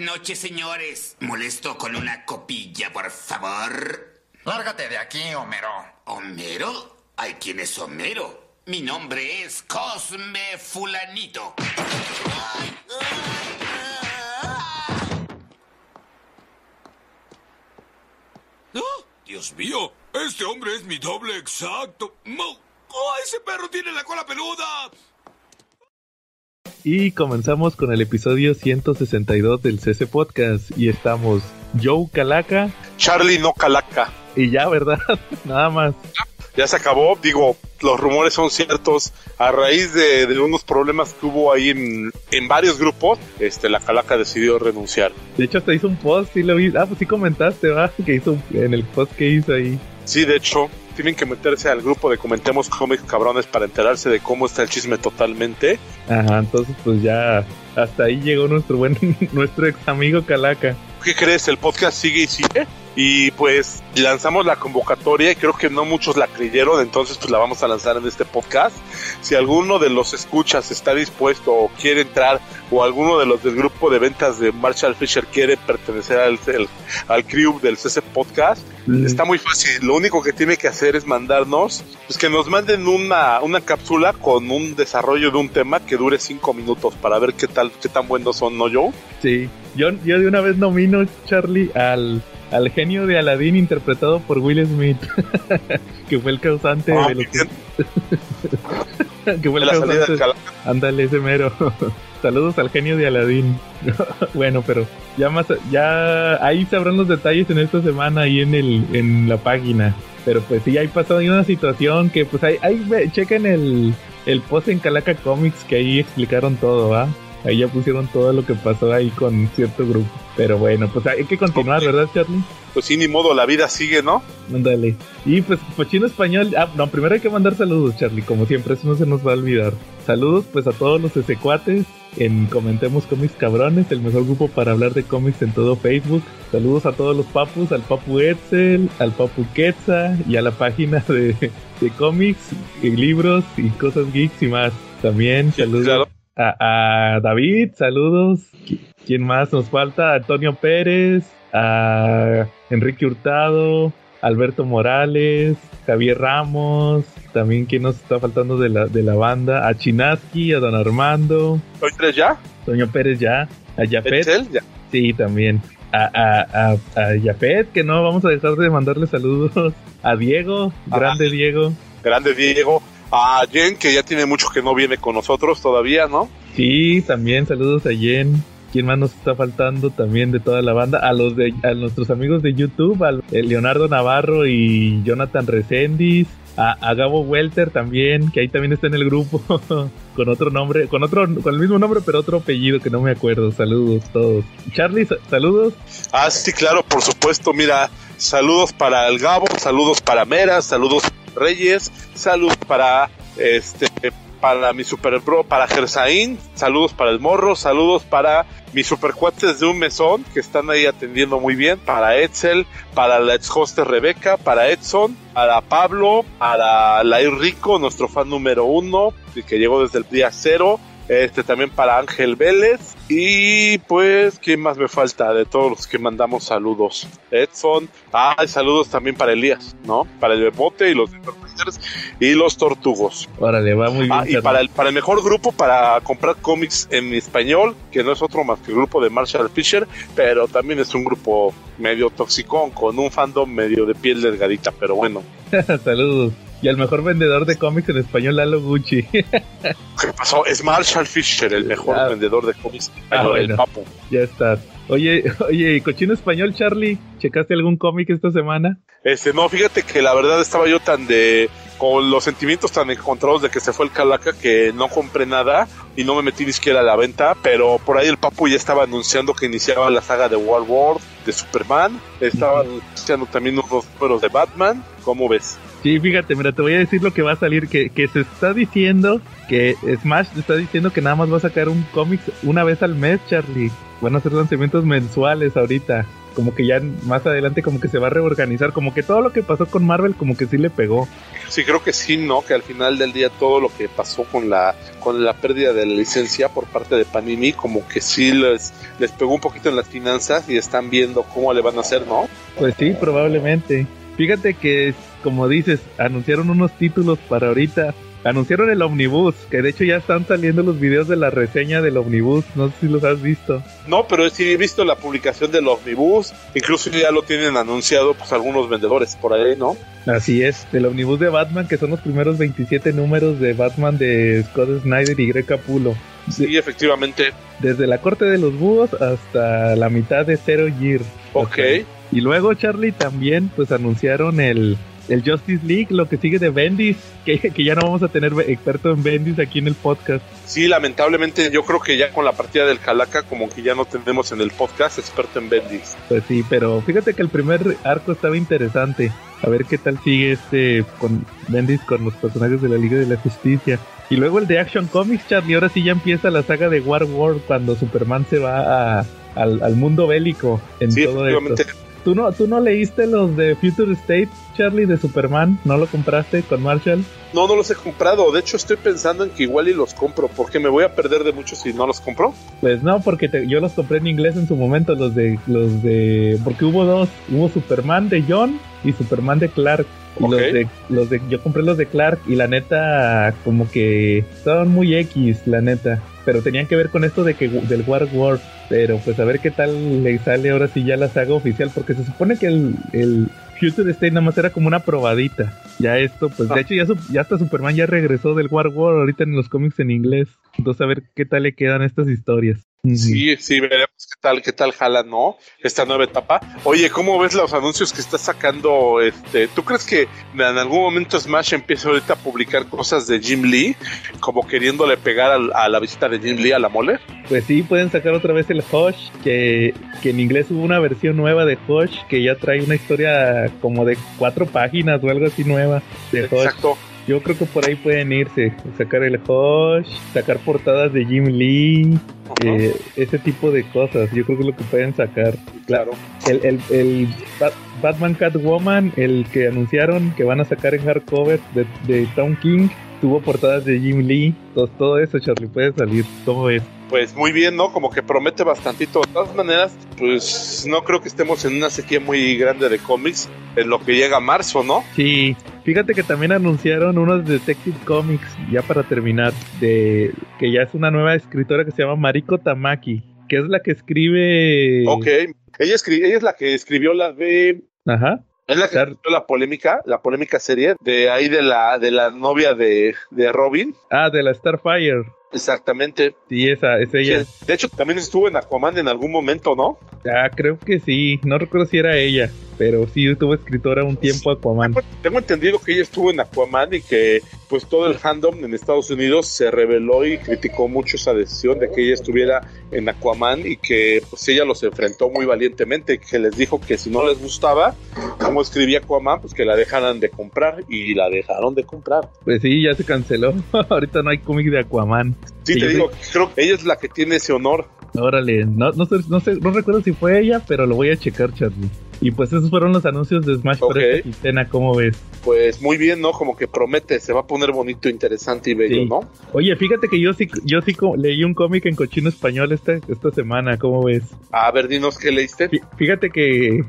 noches, señores. Molesto con una copilla, por favor. Lárgate de aquí, Homero. ¿Homero? ¿Hay quién es Homero? Mi nombre es Cosme Fulanito. ¡Ah! Dios mío, este hombre es mi doble exacto. ¡Oh, ese perro tiene la cola peluda! Y comenzamos con el episodio 162 del CC Podcast. Y estamos Joe Calaca. Charlie no Calaca. Y ya, ¿verdad? Nada más. Ya se acabó. Digo, los rumores son ciertos. A raíz de, de unos problemas que hubo ahí en, en, varios grupos, este, la Calaca decidió renunciar. De hecho, hasta hizo un post y lo vi. Ah, pues sí comentaste, ¿va? Que hizo en el post que hizo ahí. Sí, de hecho, tienen que meterse al grupo de Comentemos Cómics Cabrones para enterarse de cómo está el chisme totalmente. Ajá, entonces pues ya hasta ahí llegó nuestro buen, nuestro ex amigo Calaca. ¿Qué crees? El podcast sigue y sigue. Y pues lanzamos la convocatoria y creo que no muchos la creyeron, entonces pues la vamos a lanzar en este podcast. Si alguno de los escuchas está dispuesto o quiere entrar o alguno de los del grupo de ventas de Marshall Fisher quiere pertenecer al, el, al crew del CC Podcast, mm. está muy fácil. Lo único que tiene que hacer es mandarnos, pues que nos manden una, una cápsula con un desarrollo de un tema que dure cinco minutos para ver qué tal, qué tan buenos son, ¿no, Joe? Sí, yo, yo de una vez nomino, Charlie, al al genio de Aladdin interpretado por Will Smith, que fue el causante oh, de lo que... fue el causante. Ándale, ese mero. Saludos al genio de Aladdin. bueno, pero ya más, ya ahí sabrán los detalles en esta semana y en el, en la página. Pero pues sí, ahí pasó ahí una situación que pues ahí, ahí chequen el, el post en Calaca Comics que ahí explicaron todo, ¿va? Ahí ya pusieron todo lo que pasó ahí con cierto grupo. Pero bueno, pues hay que continuar, ¿verdad, Charlie? Pues sí, ni modo, la vida sigue, ¿no? Ándale. Y pues, Pochino Español. Ah, no, primero hay que mandar saludos, Charlie, como siempre, eso no se nos va a olvidar. Saludos, pues, a todos los secuates en Comentemos Cómics Cabrones, el mejor grupo para hablar de cómics en todo Facebook. Saludos a todos los papus, al papu Etzel, al papu Quetza y a la página de, de cómics y libros y cosas geeks y más. También saludos. Claro. A, a, David, saludos. ¿Quién más nos falta? Antonio Pérez, a Enrique Hurtado, Alberto Morales, Javier Ramos, también quién nos está faltando de la, de la banda, a Chinaski, a Don Armando. ¿Soy tres ya? Toño Pérez ya, a Yapet. Ya. Sí, también. A, a, a, a Yapet, que no vamos a dejar de mandarle saludos. A Diego, grande Diego. Grande Diego a Jen, que ya tiene mucho que no viene con nosotros todavía, ¿no? Sí, también saludos a Jen. ¿Quién más nos está faltando también de toda la banda? A los de a nuestros amigos de YouTube, a Leonardo Navarro y Jonathan Resendiz, a, a, Gabo Welter también, que ahí también está en el grupo, con otro nombre, con otro, con el mismo nombre pero otro apellido que no me acuerdo. Saludos todos. Charlie, saludos. Ah, sí, claro, por supuesto. Mira, saludos para el Gabo, saludos para Mera, saludos Reyes, saludos para este para mi super bro, para Gersaín, saludos para el morro, saludos para mis supercuates de un mesón que están ahí atendiendo muy bien, para Edsel, para la ex hoste Rebeca, para Edson, para Pablo, para Lair Rico, nuestro fan número uno, que llegó desde el día cero, este también para Ángel Vélez. Y pues quién más me falta de todos los que mandamos saludos. Edson. Ah saludos también para Elías no para el Bebote y los y los Tortugos. Órale va muy bien ah, y para el para el mejor grupo para comprar cómics en español que no es otro más que el grupo de Marshall Fisher pero también es un grupo medio toxicón con un fandom medio de piel delgadita pero bueno. Saludos y al mejor vendedor de cómics en español, Lalo Gucci. ¿Qué pasó? Es Marshall Fisher, el mejor ah, vendedor de cómics. Ah, bueno, el papo. Ya está. Oye, oye, cochino español, Charlie, ¿checaste algún cómic esta semana? Este, no, fíjate que la verdad estaba yo tan de con los sentimientos tan encontrados de que se fue el Calaca que no compré nada y no me metí ni siquiera a la venta, pero por ahí el Papu ya estaba anunciando que iniciaba la saga de World War, de Superman, estaba anunciando también unos números de Batman, ¿cómo ves? Sí, fíjate, mira, te voy a decir lo que va a salir, que, que se está diciendo, que Smash está diciendo que nada más va a sacar un cómic una vez al mes, Charlie. Van a ser lanzamientos mensuales ahorita. como que ya más adelante como que se va a reorganizar, como que todo lo que pasó con Marvel como que sí le pegó. Sí, creo que sí, ¿no? Que al final del día todo lo que pasó con la con la pérdida de la licencia por parte de Panini como que sí les, les pegó un poquito en las finanzas y están viendo cómo le van a hacer, ¿no? Pues sí, probablemente. Fíjate que, como dices, anunciaron unos títulos para ahorita Anunciaron el Omnibus, que de hecho ya están saliendo los videos de la reseña del Omnibus, no sé si los has visto. No, pero sí he visto la publicación del Omnibus, incluso ya lo tienen anunciado pues algunos vendedores por ahí, ¿no? Así es, el Omnibus de Batman, que son los primeros 27 números de Batman de Scott Snyder y Greg Capullo. Sí, efectivamente. Desde la corte de los búhos hasta la mitad de Zero Year. Ok. Y luego, Charlie, también pues anunciaron el el Justice League, lo que sigue de Bendis, que, que ya no vamos a tener experto en Bendis aquí en el podcast. Sí, lamentablemente yo creo que ya con la partida del Calaca como que ya no tenemos en el podcast experto en Bendis. Pues sí, pero fíjate que el primer arco estaba interesante. A ver qué tal sigue este con Bendis con los personajes de la Liga de la Justicia. Y luego el de Action Comics, Charlie, ahora sí ya empieza la saga de War World cuando Superman se va al, mundo bélico en sí, todo esto. ¿Tú no, ¿Tú no leíste los de Future State, Charlie, de Superman? ¿No lo compraste con Marshall? No, no los he comprado. De hecho, estoy pensando en que igual y los compro, porque me voy a perder de muchos si no los compro. Pues no, porque yo los compré en inglés en su momento, los de, los de, porque hubo dos, hubo Superman de John y Superman de Clark. Y los, de, los de, yo compré los de Clark y la neta, como que estaban muy X, la neta. Pero tenían que ver con esto de que del War War. Pero pues a ver qué tal le sale ahora si ya la saga oficial, porque se supone que el, el Future State nada más era como una probadita. Ya esto, pues de ah. hecho ya, ya hasta Superman ya regresó del War War ahorita en los cómics en inglés. Entonces a ver qué tal le quedan estas historias. Sí, sí, veremos qué tal, qué tal jala, ¿no? Esta nueva etapa. Oye, ¿cómo ves los anuncios que está sacando este? ¿Tú crees que en algún momento Smash empieza ahorita a publicar cosas de Jim Lee, como queriéndole pegar a, la visita de Jim Lee a la mole? Pues sí, pueden sacar otra vez el Hush, que, que en inglés hubo una versión nueva de Hush que ya trae una historia como de cuatro páginas o algo así nueva de Exacto. Yo creo que por ahí pueden irse, sacar el Hush, sacar portadas de Jim Lee, eh, ese tipo de cosas. Yo creo que es lo que pueden sacar. Claro. El, el, el Batman Catwoman, el que anunciaron que van a sacar en hardcover de, de Town King, tuvo portadas de Jim Lee. Todo, todo eso, Charlie, puede salir. Todo eso pues muy bien, ¿no? Como que promete bastantito. De todas maneras, pues no creo que estemos en una sequía muy grande de cómics en lo que llega marzo, ¿no? Sí, fíjate que también anunciaron unos Detective Comics, ya para terminar, de que ya es una nueva escritora que se llama Mariko Tamaki, que es la que escribe... Ok, ella, ella es la que escribió la de... Ajá. Es la que escribió la polémica, la polémica serie de ahí de la de la novia de, de Robin. Ah, de la Starfire. Exactamente. Sí, esa es ella. De hecho, también estuvo en Aquaman en algún momento, ¿no? Ah, creo que sí. No recuerdo si era ella, pero sí estuvo escritora un tiempo Aquaman. Tengo entendido que ella estuvo en Aquaman y que pues todo el fandom en Estados Unidos se reveló y criticó mucho esa decisión de que ella estuviera en Aquaman y que pues ella los enfrentó muy valientemente, que les dijo que si no les gustaba cómo escribía Aquaman, pues que la dejaran de comprar y la dejaron de comprar. Pues sí, ya se canceló. Ahorita no hay cómic de Aquaman. Sí, te digo, creo que ella es la que tiene ese honor. Órale, no, no, sé, no sé, no recuerdo si fue ella, pero lo voy a checar, Charlie. Y pues esos fueron los anuncios de Smash okay. esta ¿cómo ves? Pues muy bien, ¿no? Como que promete, se va a poner bonito, interesante y bello, ¿no? Oye, fíjate que yo sí, yo sí leí un cómic en cochino español esta, esta semana, ¿cómo ves? A ver, dinos qué leíste. Fíjate que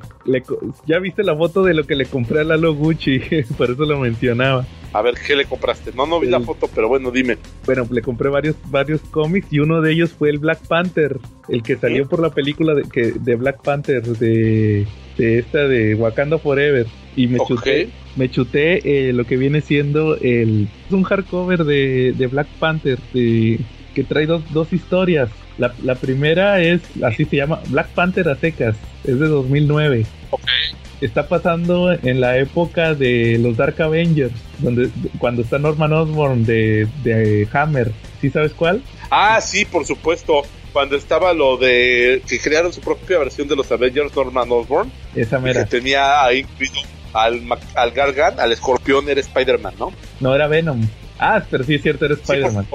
ya viste la foto de lo que le compré a Lalo Gucci, por eso lo mencionaba. A ver, ¿qué le compraste? No, no vi la foto, pero bueno, dime. Bueno, le compré varios, varios cómics y uno de ellos fue el Black Panther, el que salió por la película de, que, de Black Panther, de de esta de Wakanda Forever. Y me chuté me chuté eh, lo que viene siendo el es un hardcover de, de Black Panther de, que trae dos, dos historias. La, la, primera es así se llama Black Panther a secas es de 2009 está pasando en la época de los Dark Avengers donde cuando está Norman Osborn de, de Hammer. ¿sí sabes cuál? ah sí por supuesto cuando estaba lo de que crearon su propia versión de los Avengers Norman Osborn. Esa mera. Que tenía ahí incluido al, al Gargan, al escorpión, era Spider-Man, ¿no? No, era Venom. Ah, pero sí es cierto, era Spider-Man.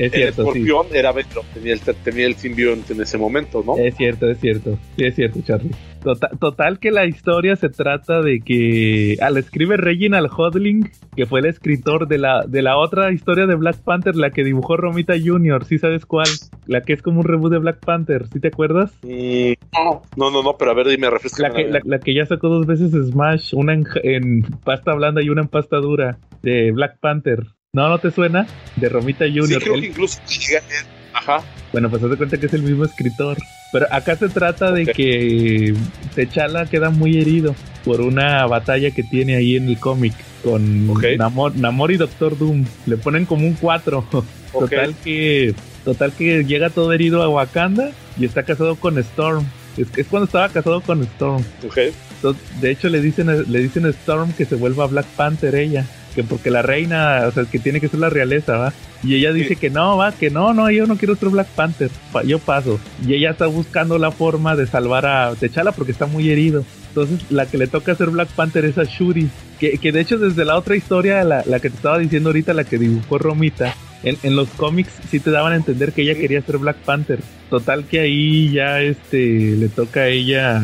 Es cierto, el escorpión era Venom, tenía el, tenía el simbionte en ese momento, ¿no? Es cierto, es cierto. Sí, es cierto, Charlie. Total, total que la historia se trata de que al escribe Reginald Hodling, que fue el escritor de la, de la otra historia de Black Panther, la que dibujó Romita Jr., ¿sí sabes cuál? La que es como un reboot de Black Panther, ¿sí te acuerdas? Mm, no, no, no, pero a ver, dime, refresca. La que, la, la que ya sacó dos veces Smash, una en, en pasta blanda y una en pasta dura, de Black Panther. ¿No, no te suena? De Romita Jr. Sí, creo Él- que incluso. Ajá. Bueno, pues haz de cuenta que es el mismo escritor. Pero acá se trata de que T'Challa queda muy herido por una batalla que tiene ahí en el cómic con. Namor, Namor y Doctor Doom. Le ponen como un 4. Ok. Total que total que llega todo herido a Wakanda y está casado con Storm. Es, es cuando estaba casado con Storm. Entonces, de hecho le dicen le dicen a Storm que se vuelva Black Panther ella, que porque la reina, o sea, que tiene que ser la realeza, ¿va? Y ella dice Sí. que no, va, que no, no, yo no quiero ser Black Panther, pa- yo paso. Y ella está buscando la forma de salvar a T'Challa porque está muy herido. Entonces, la que le toca ser Black Panther es a Shuri, que, que de hecho desde la otra historia, la, la que te estaba diciendo ahorita, la que dibujó Romita, en, en los cómics sí te daban a entender que ella Sí. quería ser Black Panther. Total que ahí ya este le toca a ella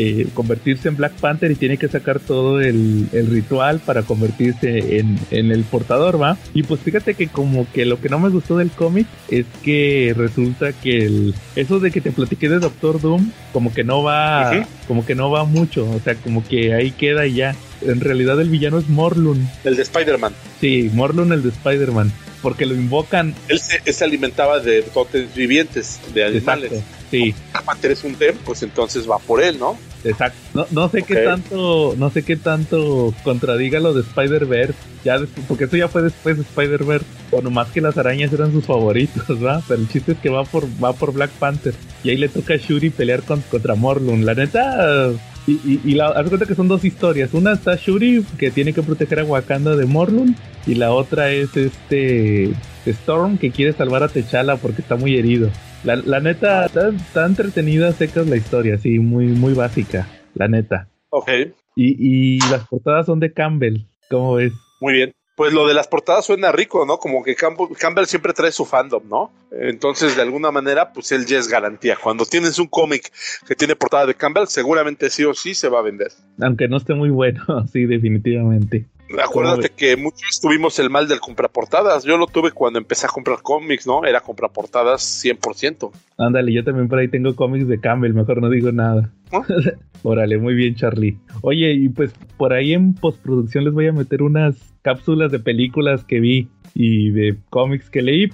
eh, convertirse en Black Panther y tiene que sacar todo el, el ritual para convertirse en, en el portador, ¿va? Y pues fíjate que como que lo que no me gustó del cómic es que resulta que el, eso de que te platiqué de Doctor Doom como que no va, Ujú. como que no va mucho, o sea, como que ahí queda y ya. En realidad el villano es Morlun. El de Spider-Man. Sí, Morlun el de Spider-Man. Porque lo invocan. Él se, él se alimentaba de totes vivientes, de animales. Exacto. Sí, Black Panther es un tem, pues entonces va por él, ¿no? Exacto. No, no sé qué tanto, no sé qué tanto contradiga lo de Spider-Verse, ya porque eso ya fue después de Spider-Verse, o nomás que las arañas eran sus favoritos, ¿va? Pero el chiste es que va por, va por Black Panther, y ahí le toca a Shuri pelear con- contra Morlun. La neta, y, y, y la, haz de cuenta que son dos historias. Una está Shuri, que tiene que proteger a Wakanda de Morlun, y la otra es este Storm, que quiere salvar a T'Challa porque está muy herido. La, la neta, está, está entretenida, secas la historia, sí, muy, muy básica, la neta. Ok, Y, y las portadas son de Campbell, ¿cómo ves? muy bien. Pues lo de las portadas suena rico, ¿no? Como que Campbell, Campbell siempre trae su fandom, ¿no? Entonces, de alguna manera, pues él ya es garantía. Cuando tienes un cómic que tiene portada de Campbell, seguramente sí o sí se va a vender. Aunque no esté muy bueno, sí, definitivamente. Acuérdate que muchos tuvimos el mal del compraportadas. Yo lo tuve cuando empecé a comprar cómics, ¿no? Era compraportadas 100%. Ándale, yo también por ahí tengo cómics de Campbell, mejor no digo nada. Órale, muy bien, Charlie. Oye, y pues por ahí en postproducción les voy a meter unas cápsulas de películas que vi y de cómics que leí.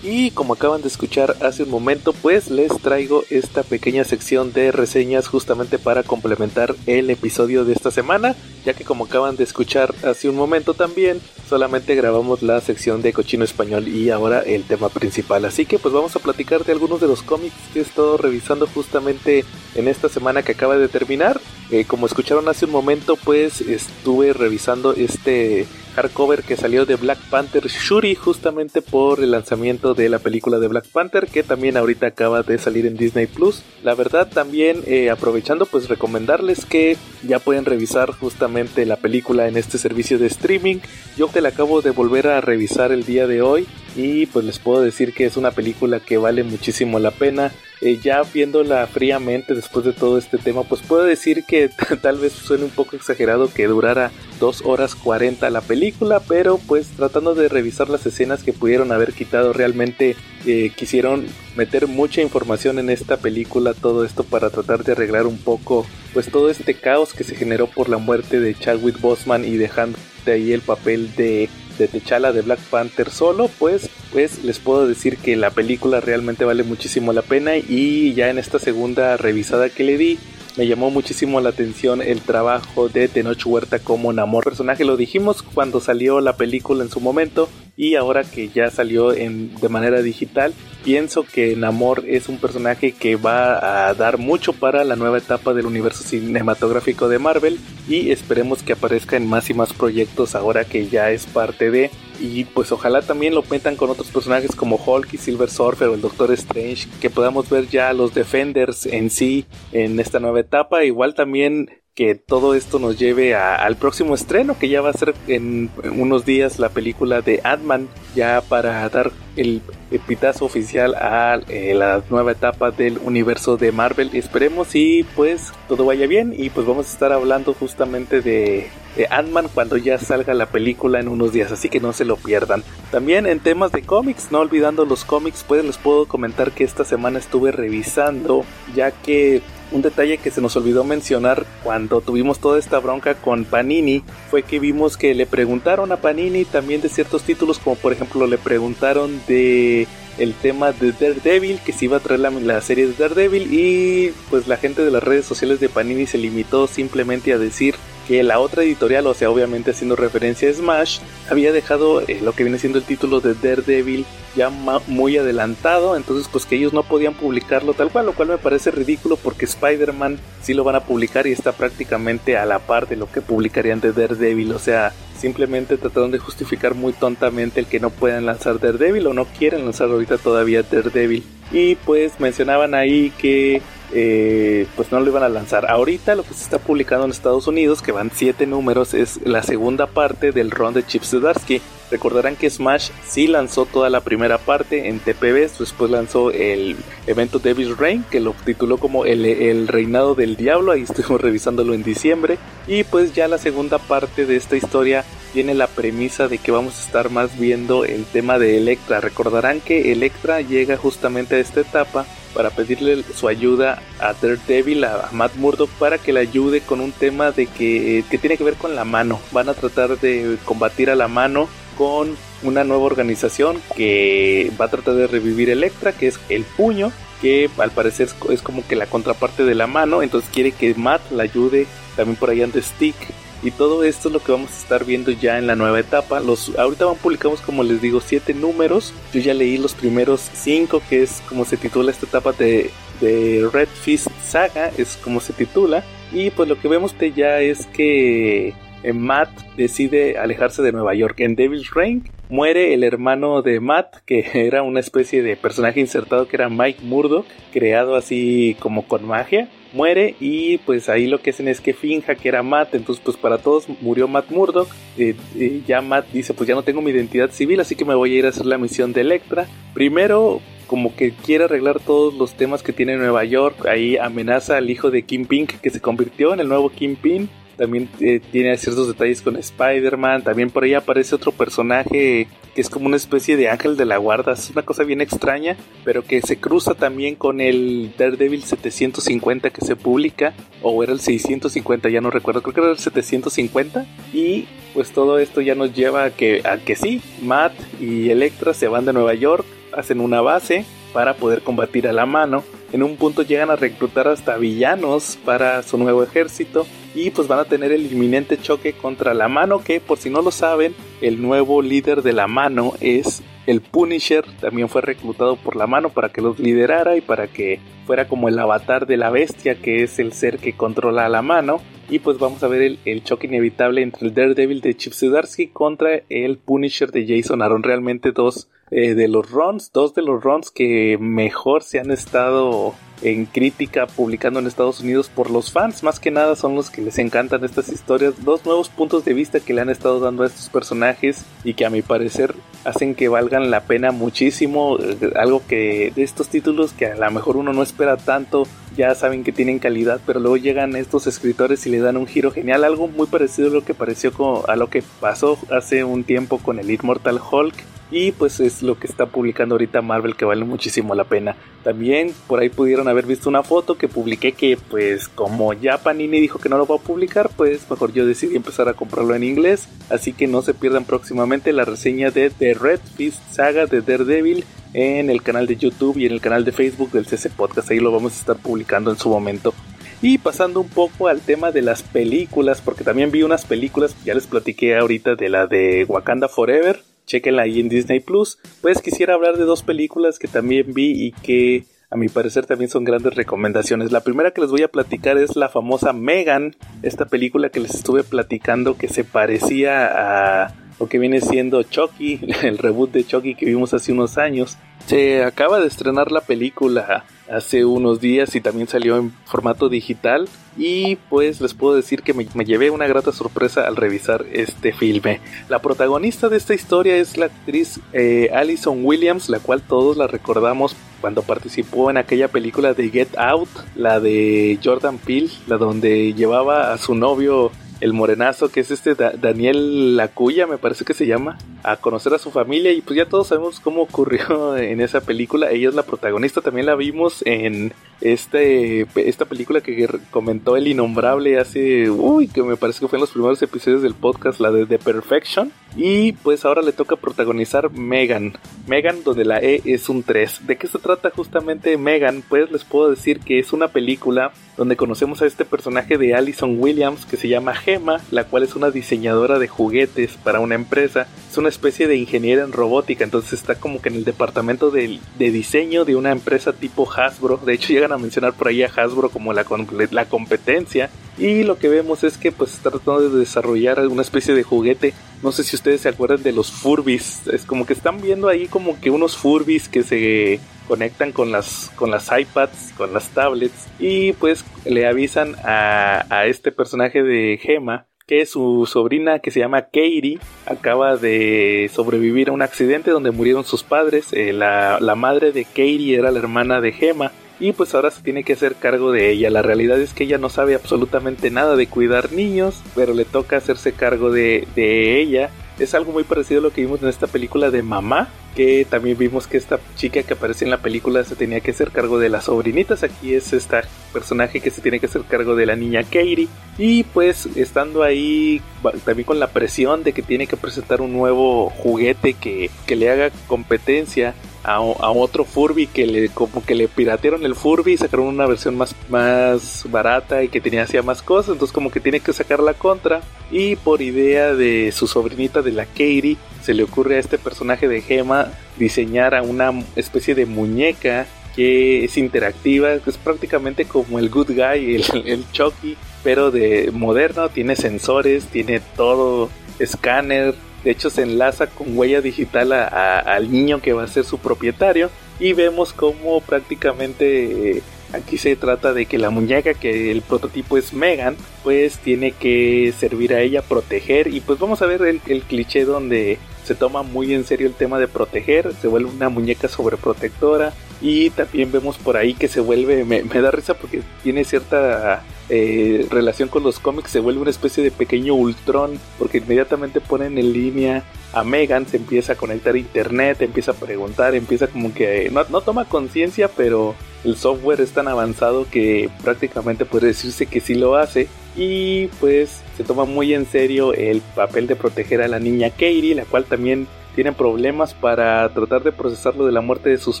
Y como acaban de escuchar hace un momento, pues les traigo esta pequeña sección de reseñas justamente para complementar el episodio de esta semana, ya que como acaban de escuchar hace un momento también, solamente grabamos la sección de cochino español y ahora el tema principal. Así que pues vamos a platicar de algunos de los cómics que he estado revisando justamente en esta semana que acaba de terminar. Eh, como escucharon hace un momento, pues estuve revisando este hardcover que salió de Black Panther Shuri justamente por el lanzamiento de la película de Black Panther que también ahorita acaba de salir en Disney Plus. La verdad también eh, aprovechando pues recomendarles que ya pueden revisar justamente la película en este servicio de streaming. Yo te la acabo de volver a revisar el día de hoy y pues les puedo decir que es una película que vale muchísimo la pena. Eh, ya viéndola fríamente después de todo este tema, pues puedo decir que tal vez suene un poco exagerado que durara 2 horas 40 la película, pero pues tratando de revisar las escenas que pudieron haber quitado, realmente eh, quisieron meter mucha información en esta película, todo esto para tratar de arreglar un poco pues todo este caos que se generó por la muerte de Chadwick Boseman y dejando de ahí el papel de de T'Challa de Black Panther solo, pues, pues les puedo decir que la película realmente vale muchísimo la pena y ya en esta segunda revisada que le di me llamó muchísimo la atención el trabajo de Tenoch Huerta como Namor. Personaje lo dijimos cuando salió la película en su momento y ahora que ya salió en, de manera digital, pienso que Namor es un personaje que va a dar mucho para la nueva etapa del universo cinematográfico de Marvel y esperemos que aparezca en más y más proyectos ahora que ya es parte de. Y pues ojalá también lo metan con otros personajes como Hulk y Silver Surfer o el Doctor Strange que podamos ver ya los Defenders en sí en esta nueva etapa. Igual también que todo esto nos lleve al próximo estreno, que ya va a ser en, unos días la película de Ant-Man, ya para dar el epitazo oficial a eh, la nueva etapa del universo de Marvel. Esperemos y pues todo vaya bien y pues vamos a estar hablando justamente de, de Ant-Man cuando ya salga la película en unos días, así que no se lo pierdan. También en temas de cómics, no olvidando los cómics, pues les puedo comentar que esta semana estuve revisando, ya que un detalle que se nos olvidó mencionar cuando tuvimos toda esta bronca con Panini fue que vimos que le preguntaron a Panini también de ciertos títulos, como por ejemplo le preguntaron de el tema de Daredevil, que se iba a traer la, la, serie de Daredevil y pues la gente de las redes sociales de Panini se limitó simplemente a decir que la otra editorial, o sea, obviamente haciendo referencia a Smash, había dejado eh, lo que viene siendo el título de Daredevil ya muy adelantado, entonces pues que ellos no podían publicarlo tal cual, lo cual me parece ridículo porque Spider-Man sí lo van a publicar y está prácticamente a la par de lo que publicarían de Daredevil, o sea, simplemente trataron de justificar muy tontamente el que no puedan lanzar Daredevil o no quieren lanzar ahorita todavía Daredevil. Y pues mencionaban ahí que eh, pues no lo iban a lanzar. Ahorita lo que se está publicando en Estados Unidos, que van 7 números, es la segunda parte del run de Chip Zdarsky. Recordarán que Smash sí lanzó toda la primera parte en TPB, después lanzó el evento Devil's Reign, que lo tituló como el, el reinado del diablo, ahí estuvimos revisándolo en diciembre. Y pues ya la segunda parte de esta historia tiene la premisa de que vamos a estar más viendo el tema de Electra. Recordarán que Electra llega justamente a esta etapa para pedirle su ayuda a Daredevil, a Matt Murdock, para que le ayude con un tema de que, que tiene que ver con la mano. Van a tratar de combatir a la mano con una nueva organización que va a tratar de revivir Electra, que es el puño, que al parecer es como que la contraparte de la mano, entonces quiere que Matt la ayude, también por ahí anda Stick y todo esto es lo que vamos a estar viendo ya en la nueva etapa. Los, ahorita van publicamos, como les digo, siete números. Yo ya leí los primeros cinco, que es como se titula esta etapa de, Red Fist Saga, es como se titula. Y pues lo que vemos de ya es que eh, Matt decide alejarse de Nueva York. En Devil's Reign muere el hermano de Matt, que era una especie de personaje insertado que era Mike Murdock, creado así como con magia muere y pues ahí lo que hacen es que finja que era Matt, entonces pues para todos murió Matt Murdock, eh, eh, ya Matt dice pues ya no tengo mi identidad civil así que me voy a ir a hacer la misión de Electra, primero como que quiere arreglar todos los temas que tiene Nueva York, ahí amenaza al hijo de Kingpin que se convirtió en el nuevo Kingpin, también eh, tiene ciertos detalles con Spider-Man, también por ahí aparece otro personaje que es como una especie de ángel de la guarda, es una cosa bien extraña, pero que se cruza también con el Daredevil 750 que se publica, o era el 650, ya no recuerdo, creo que era el 750, y pues todo esto ya nos lleva a que, a que sí, Matt y Electra se van de Nueva York, hacen una base para poder combatir a la mano, en un punto llegan a reclutar hasta villanos para su nuevo ejército, y pues van a tener el inminente choque contra la mano que por si no lo saben el nuevo líder de la mano es el Punisher. También fue reclutado por la mano para que los liderara y para que fuera como el avatar de la bestia que es el ser que controla la mano. Y pues vamos a ver el, choque inevitable entre el Daredevil de Chip Zdarsky contra el Punisher de Jason Aaron. Realmente dos eh, de los runs dos de los runs que mejor se han estado en crítica publicando en Estados Unidos por los fans, más que nada son los que les encantan estas historias, dos nuevos puntos de vista que le han estado dando a estos personajes y que a mi parecer hacen que valgan la pena muchísimo, eh, algo que de estos títulos que a lo mejor uno no espera tanto, ya saben que tienen calidad, pero luego llegan estos escritores y le dan un giro genial, algo muy parecido a lo que pareció a lo que pasó hace un tiempo con el Immortal Hulk y pues es lo que está publicando ahorita Marvel que vale muchísimo la pena. También por ahí pudieron haber visto una foto que publiqué que pues como ya Panini dijo que no lo va a publicar, pues mejor yo decidí empezar a comprarlo en inglés. Así que no se pierdan próximamente la reseña de The Red Fist Saga de Daredevil en el canal de YouTube y en el canal de Facebook del CC Podcast. Ahí lo vamos a estar publicando en su momento. Y pasando un poco al tema de las películas, porque también vi unas películas, ya les platiqué ahorita de la de Wakanda Forever, chequenla ahí en Disney Plus. Pues quisiera hablar de dos películas que también vi y que a mi parecer también son grandes recomendaciones. La primera que les voy a platicar es la famosa Megan, esta película que les estuve platicando que se parecía a lo que viene siendo Chucky, el reboot de Chucky que vimos hace unos años. Se acaba de estrenar la película hace unos días y también salió en formato digital y pues les puedo decir que me, llevé una grata sorpresa al revisar este filme. La protagonista de esta historia es la actriz eh, Alison Williams, la cual todos la recordamos cuando participó en aquella película de Get Out, la de Jordan Peele, la donde llevaba a su novio el morenazo, que es este Daniel Lacuya, me parece que se llama, a conocer a su familia y pues ya todos sabemos cómo ocurrió en esa película. Ella es la protagonista, también la vimos en este, esta película que comentó el innombrable hace, uy, que me parece que fue en los primeros episodios del podcast, la de The Perfection. Y pues ahora le toca protagonizar Megan. Megan, donde la E es un 3. ¿De qué se trata justamente Megan? Pues les puedo decir que es una película donde conocemos a este personaje de Allison Williams que se llama Gemma, la cual es una diseñadora de juguetes para una empresa. Es una especie de ingeniera en robótica, entonces está como que en el departamento de, diseño de una empresa tipo Hasbro. De hecho, llegan a mencionar por ahí a Hasbro como la, la competencia. Y lo que vemos es que pues está tratando de desarrollar alguna especie de juguete. No sé si ustedes se acuerdan de los Furbis. Es como que están viendo ahí como que unos Furbis que se conectan con las, con las iPads, con las tablets. Y pues le avisan a, a este personaje de Gema que su sobrina que se llama Katie acaba de sobrevivir a un accidente donde murieron sus padres. Eh, la, la, madre de Katie era la hermana de Gemma y pues ahora se tiene que hacer cargo de ella. La realidad es que ella no sabe absolutamente nada de cuidar niños, pero le toca hacerse cargo de, de ella es algo muy parecido a lo que vimos en esta película de Mamá, que también vimos que esta chica que aparece en la película se tenía que hacer cargo de las sobrinitas. Aquí es esta personaje que se tiene que hacer cargo de la niña Katie. Y pues estando ahí también con la presión de que tiene que presentar un nuevo juguete que, que le haga competencia a, otro Furby que le como que le piratearon el Furby y sacaron una versión más, más barata y que tenía hacía más cosas, entonces como que tiene que sacar la contra. Y por idea de su sobrinita de la Katie se le ocurre a este personaje de Gema diseñar a una especie de muñeca que es interactiva, es prácticamente como el Good Guy, el, el Chucky, pero de moderno, tiene sensores, tiene todo, escáner, de hecho, se enlaza con huella digital al niño que va a ser su propietario. Y vemos cómo prácticamente eh, aquí se trata de que la muñeca, que el prototipo es Megan, pues tiene que servir a ella, proteger. Y pues vamos a ver el cliché donde se toma muy en serio el tema de proteger, se vuelve una muñeca sobreprotectora y también vemos por ahí que se vuelve, me, da risa porque tiene cierta eh, relación con los cómics, se vuelve una especie de pequeño Ultron porque inmediatamente ponen en línea a Megan, se empieza a conectar a internet, empieza a preguntar, empieza como que no, no toma conciencia, pero el software es tan avanzado que prácticamente puede decirse que sí lo hace y pues se toma muy en serio el papel de proteger a la niña Katie, la cual también tiene problemas para tratar de procesarlo de la muerte de sus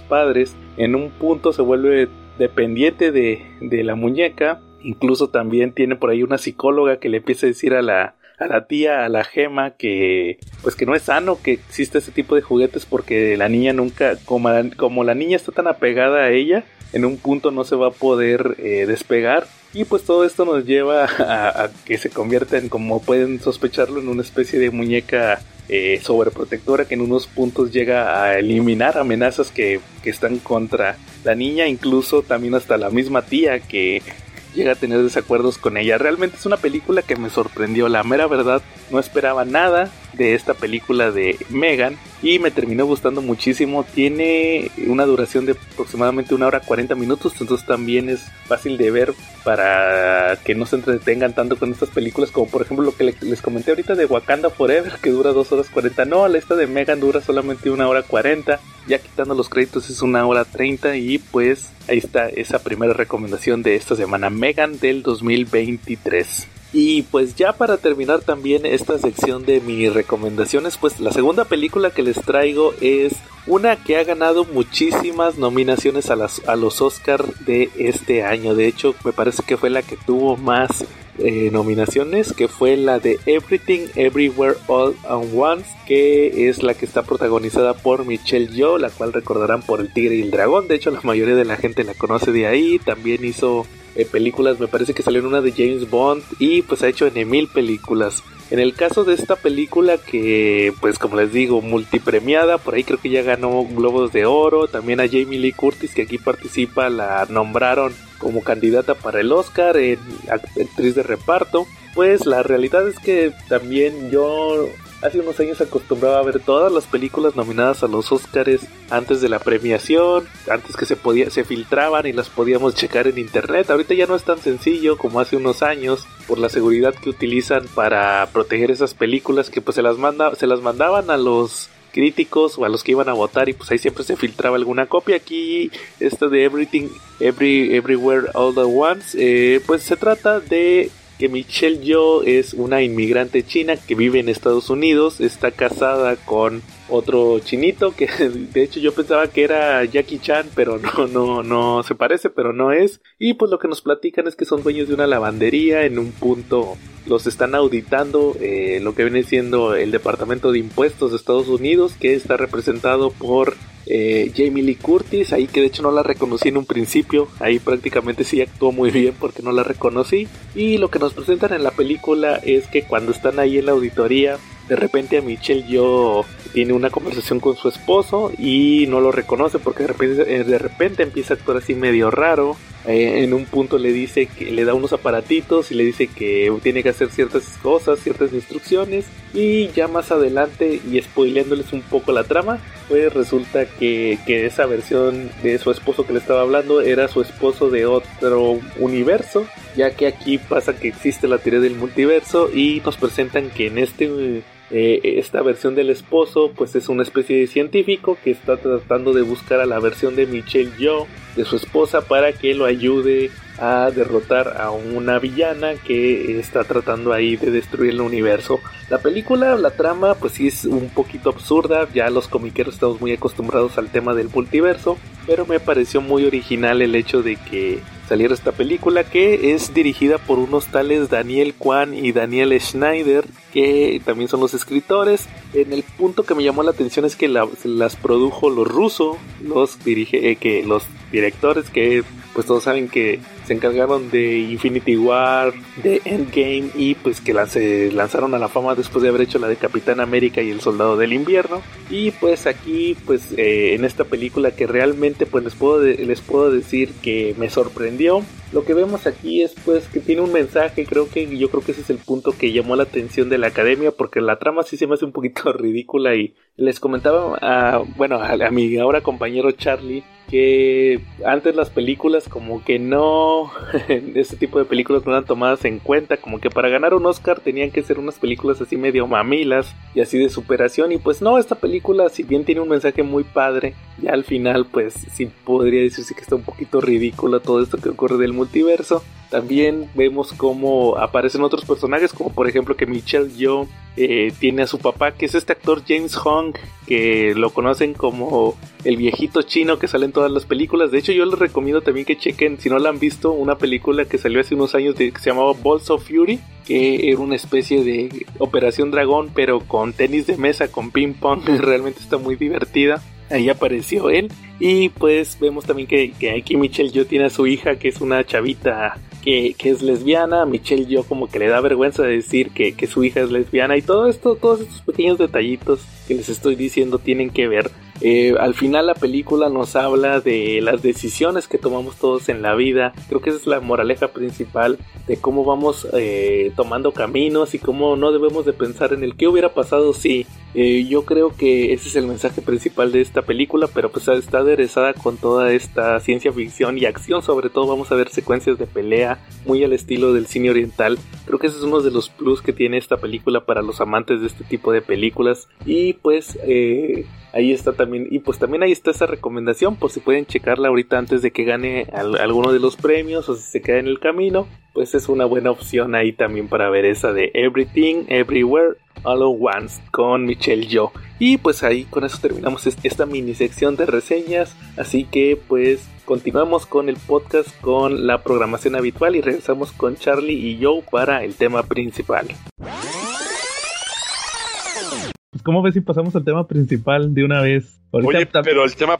padres. En un punto se vuelve dependiente de, de la muñeca. Incluso también tiene por ahí una psicóloga que le empieza a decir a la, a la tía, a la gema, que pues que no es sano que exista ese tipo de juguetes porque la niña nunca, como como la niña está tan apegada a ella, en un punto no se va a poder eh, despegar. Y pues todo esto nos lleva a, que se convierta en, como pueden sospecharlo, en una especie de muñeca eh, sobreprotectora que en unos puntos llega a eliminar amenazas que, que están contra la niña, incluso también hasta la misma tía que llega a tener desacuerdos con ella. Realmente es una película que me sorprendió, la mera verdad, no esperaba nada de esta película de Megan y me terminó gustando muchísimo. Tiene una duración de aproximadamente una hora 40 minutos, entonces también es fácil de ver para que no se entretengan tanto con estas películas como por ejemplo lo que les comenté ahorita de Wakanda Forever que dura 2 horas 40. No, esta de Megan dura solamente una hora 40. Ya quitando los créditos es una hora 30 y pues ahí está esa primera recomendación de esta semana Megan del 2023. Y pues ya para terminar también esta sección de mis recomendaciones, pues la segunda película que les traigo es una que ha ganado muchísimas nominaciones a, las, a los Oscar de este año. De hecho, me parece que fue la que tuvo más eh, nominaciones, que fue la de Everything Everywhere All at Once, que es la que está protagonizada por Michelle Yeoh, la cual recordarán por El Tigre y el Dragón. De hecho, la mayoría de la gente la conoce de ahí. También hizo eh, películas, me parece que salió en una de James Bond y pues ha hecho en mil películas. En el caso de esta película que pues como les digo multipremiada, por ahí creo que ya ganó Globos de Oro, también a Jamie Lee Curtis que aquí participa la nombraron como candidata para el Oscar en actriz de reparto. Pues la realidad es que también yo Hace unos años acostumbraba a ver todas las películas nominadas a los Oscars antes de la premiación, antes que se podía, se filtraban y las podíamos checar en internet. Ahorita ya no es tan sencillo como hace unos años por la seguridad que utilizan para proteger esas películas que pues se las manda, se las mandaban a los críticos o a los que iban a votar y pues ahí siempre se filtraba alguna copia aquí esta de Everything Every Everywhere All the Once eh, pues se trata de que Michelle Yeoh es una inmigrante china que vive en Estados Unidos, está casada con otro chinito que de hecho yo pensaba que era Jackie Chan, pero no, no, no se parece, pero no es. Y pues lo que nos platican es que son dueños de una lavandería en un punto los están auditando eh, lo que viene siendo el Departamento de Impuestos de Estados Unidos, que está representado por eh, Jamie Lee Curtis, ahí que de hecho no la reconocí en un principio, ahí prácticamente sí actuó muy bien porque no la reconocí. Y lo que nos presentan en la película es que cuando están ahí en la auditoría, de repente a Michelle yo tiene una conversación con su esposo y no lo reconoce porque de repente, eh, de repente empieza a actuar así medio raro. Eh, en un punto le dice que le da unos aparatitos y le dice que tiene que hacer ciertas cosas, ciertas instrucciones. Y ya más adelante y spoileándoles un poco la trama, pues resulta que, que esa versión de su esposo que le estaba hablando era su esposo de otro universo, ya que aquí pasa que existe la teoría del multiverso y nos presentan que en este eh, esta versión del esposo pues es una especie de científico que está tratando de buscar a la versión de Michelle Yeoh de su esposa para que lo ayude a derrotar a una villana que está tratando ahí de destruir el universo. La película, la trama, pues sí es un poquito absurda, ya los comiqueros estamos muy acostumbrados al tema del multiverso, pero me pareció muy original el hecho de que saliera esta película que es dirigida por unos tales Daniel Kwan y Daniel Schneider que también son los escritores. En el punto que me llamó la atención es que las produjo los rusos, los dirige, eh, que los directores que pues todos saben que se encargaron de Infinity War, de Endgame y pues que se lanzaron a la fama después de haber hecho la de Capitán América y el Soldado del Invierno. Y pues aquí pues eh, en esta película que realmente pues les puedo, les puedo decir que me sorprendió. Lo que vemos aquí es pues que tiene un mensaje, creo que yo creo que ese es el punto que llamó la atención de la academia porque la trama sí se me hace un poquito ridícula y les comentaba a, bueno, a mi ahora compañero Charlie que antes las películas como que no, este tipo de películas no eran tomadas en cuenta, como que para ganar un Oscar tenían que ser unas películas así medio mamilas y así de superación y pues no, esta película si bien tiene un mensaje muy padre, ya al final pues sí podría decirse que está un poquito ridícula todo esto que ocurre del multiverso. También vemos cómo aparecen otros personajes, como por ejemplo que Michelle Yeoh eh, tiene a su papá, que es este actor James Hong, que lo conocen como el viejito chino que sale en todas las películas. De hecho, yo les recomiendo también que chequen, si no la han visto, una película que salió hace unos años que se llamaba Balls of Fury, que era una especie de Operación Dragón, pero con tenis de mesa, con ping pong. Realmente está muy divertida ahí apareció él. Y pues vemos también que, que aquí Michelle yo tiene a su hija, que es una chavita que, es lesbiana. Michelle yo como que le da vergüenza de decir que, que su hija es lesbiana. Y todo esto, todos estos pequeños detallitos que les estoy diciendo tienen que ver eh, al final la película nos habla de las decisiones que tomamos todos en la vida. Creo que esa es la moraleja principal de cómo vamos eh, tomando caminos y cómo no debemos de pensar en el qué hubiera pasado si. Eh, yo creo que ese es el mensaje principal de esta película, pero pues está aderezada con toda esta ciencia ficción y acción. Sobre todo vamos a ver secuencias de pelea muy al estilo del cine oriental. Creo que ese es uno de los plus que tiene esta película para los amantes de este tipo de películas. Y pues ahí está también, y pues también ahí está esa recomendación, por si pueden checarla ahorita antes de que gane alguno de los premios o si se queda en el camino, pues es una buena opción ahí también para ver esa de Everything, Everywhere, All at Once con Michelle Yo. Y pues ahí con eso terminamos esta mini sección de reseñas, así que pues continuamos con el podcast con la programación habitual y regresamos con Charlie y Joe para el tema principal. ¿cómo ves si pasamos al tema principal de una vez? Oye, pero el tema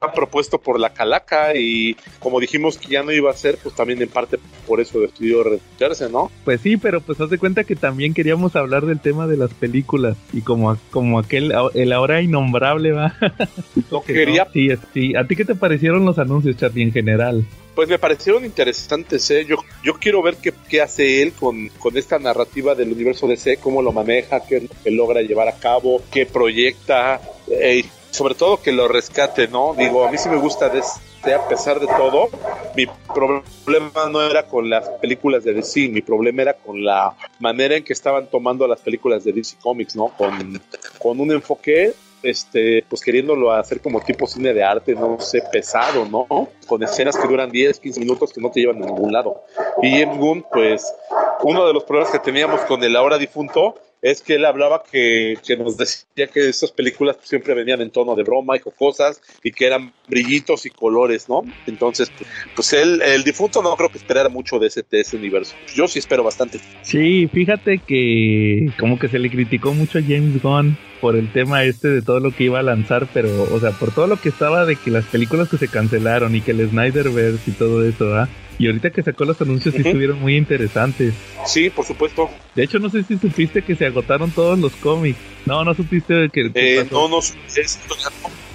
ha propuesto por la calaca y como dijimos que ya no iba a ser, pues también en parte por eso decidió retirarse, ¿no? Pues sí, pero pues haz de cuenta que también queríamos hablar del tema de las películas y como, como aquel, el ahora innombrable va. Quería. Sí, sí. ¿A ti qué te parecieron los anuncios, Charlie, en general? Pues me parecieron interesantes, ¿eh? Yo, yo quiero ver qué, qué hace él con, con esta narrativa del universo DC, cómo lo maneja, qué, qué logra llevar a cabo, qué proyecta, eh, sobre todo que lo rescate, ¿no? Digo, a mí sí me gusta de este, a pesar de todo, mi problema no era con las películas de DC, mi problema era con la manera en que estaban tomando las películas de DC Comics, ¿no? Con, con un enfoque este, pues queriéndolo hacer como tipo cine de arte, no sé, pesado, ¿no? Con escenas que duran 10, 15 minutos que no te llevan a ningún lado. Y James Gunn, pues, uno de los problemas que teníamos con el ahora difunto es que él hablaba que, que nos decía que esas películas siempre venían en tono de broma y cosas y que eran brillitos y colores, ¿no? Entonces, pues él, el difunto no creo que esperara mucho de ese, de ese universo. Yo sí espero bastante. Sí, fíjate que como que se le criticó mucho a James Gunn por el tema este de todo lo que iba a lanzar, pero, o sea, por todo lo que estaba de que las películas que se cancelaron y que el Snyderverse y todo eso, ¿ah? Y ahorita que sacó los anuncios sí estuvieron muy interesantes. Sí, por supuesto. De hecho, no sé si supiste que se agotaron todos los cómics. No, no supiste que... Eh, no, no,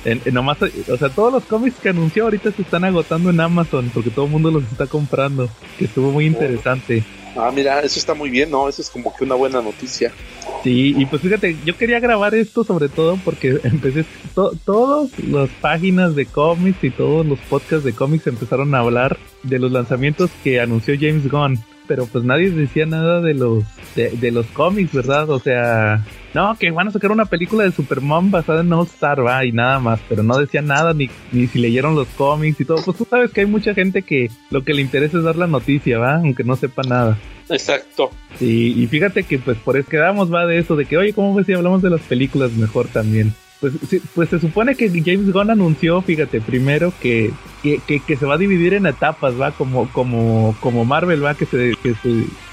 en, nomás, o sea, todos los cómics que anunció ahorita se están agotando en Amazon porque todo el mundo los está comprando. Que estuvo muy interesante. Ah, mira, eso está muy bien, ¿no? Eso es como que una buena noticia. Sí, y pues fíjate, yo quería grabar esto sobre todo porque empecé, todas las páginas de cómics y todos los podcasts de cómics empezaron a hablar de los lanzamientos que anunció James Gunn pero pues nadie decía nada de los de, los cómics, ¿verdad? O sea, no, que van a sacar una película de Superman basada en All Star, va, y nada más, pero no decía nada ni, ni si leyeron los cómics y todo. Pues tú sabes que hay mucha gente que lo que le interesa es dar la noticia, va, aunque no sepa nada. Exacto. Sí, y fíjate que pues por eso quedamos, va, de eso, de que, oye, ¿cómo ves si hablamos de las películas mejor también? Pues, pues se supone que James Gunn anunció, fíjate, primero que, que, se va a dividir en etapas, va, como, como, como Marvel, va, que, se, que,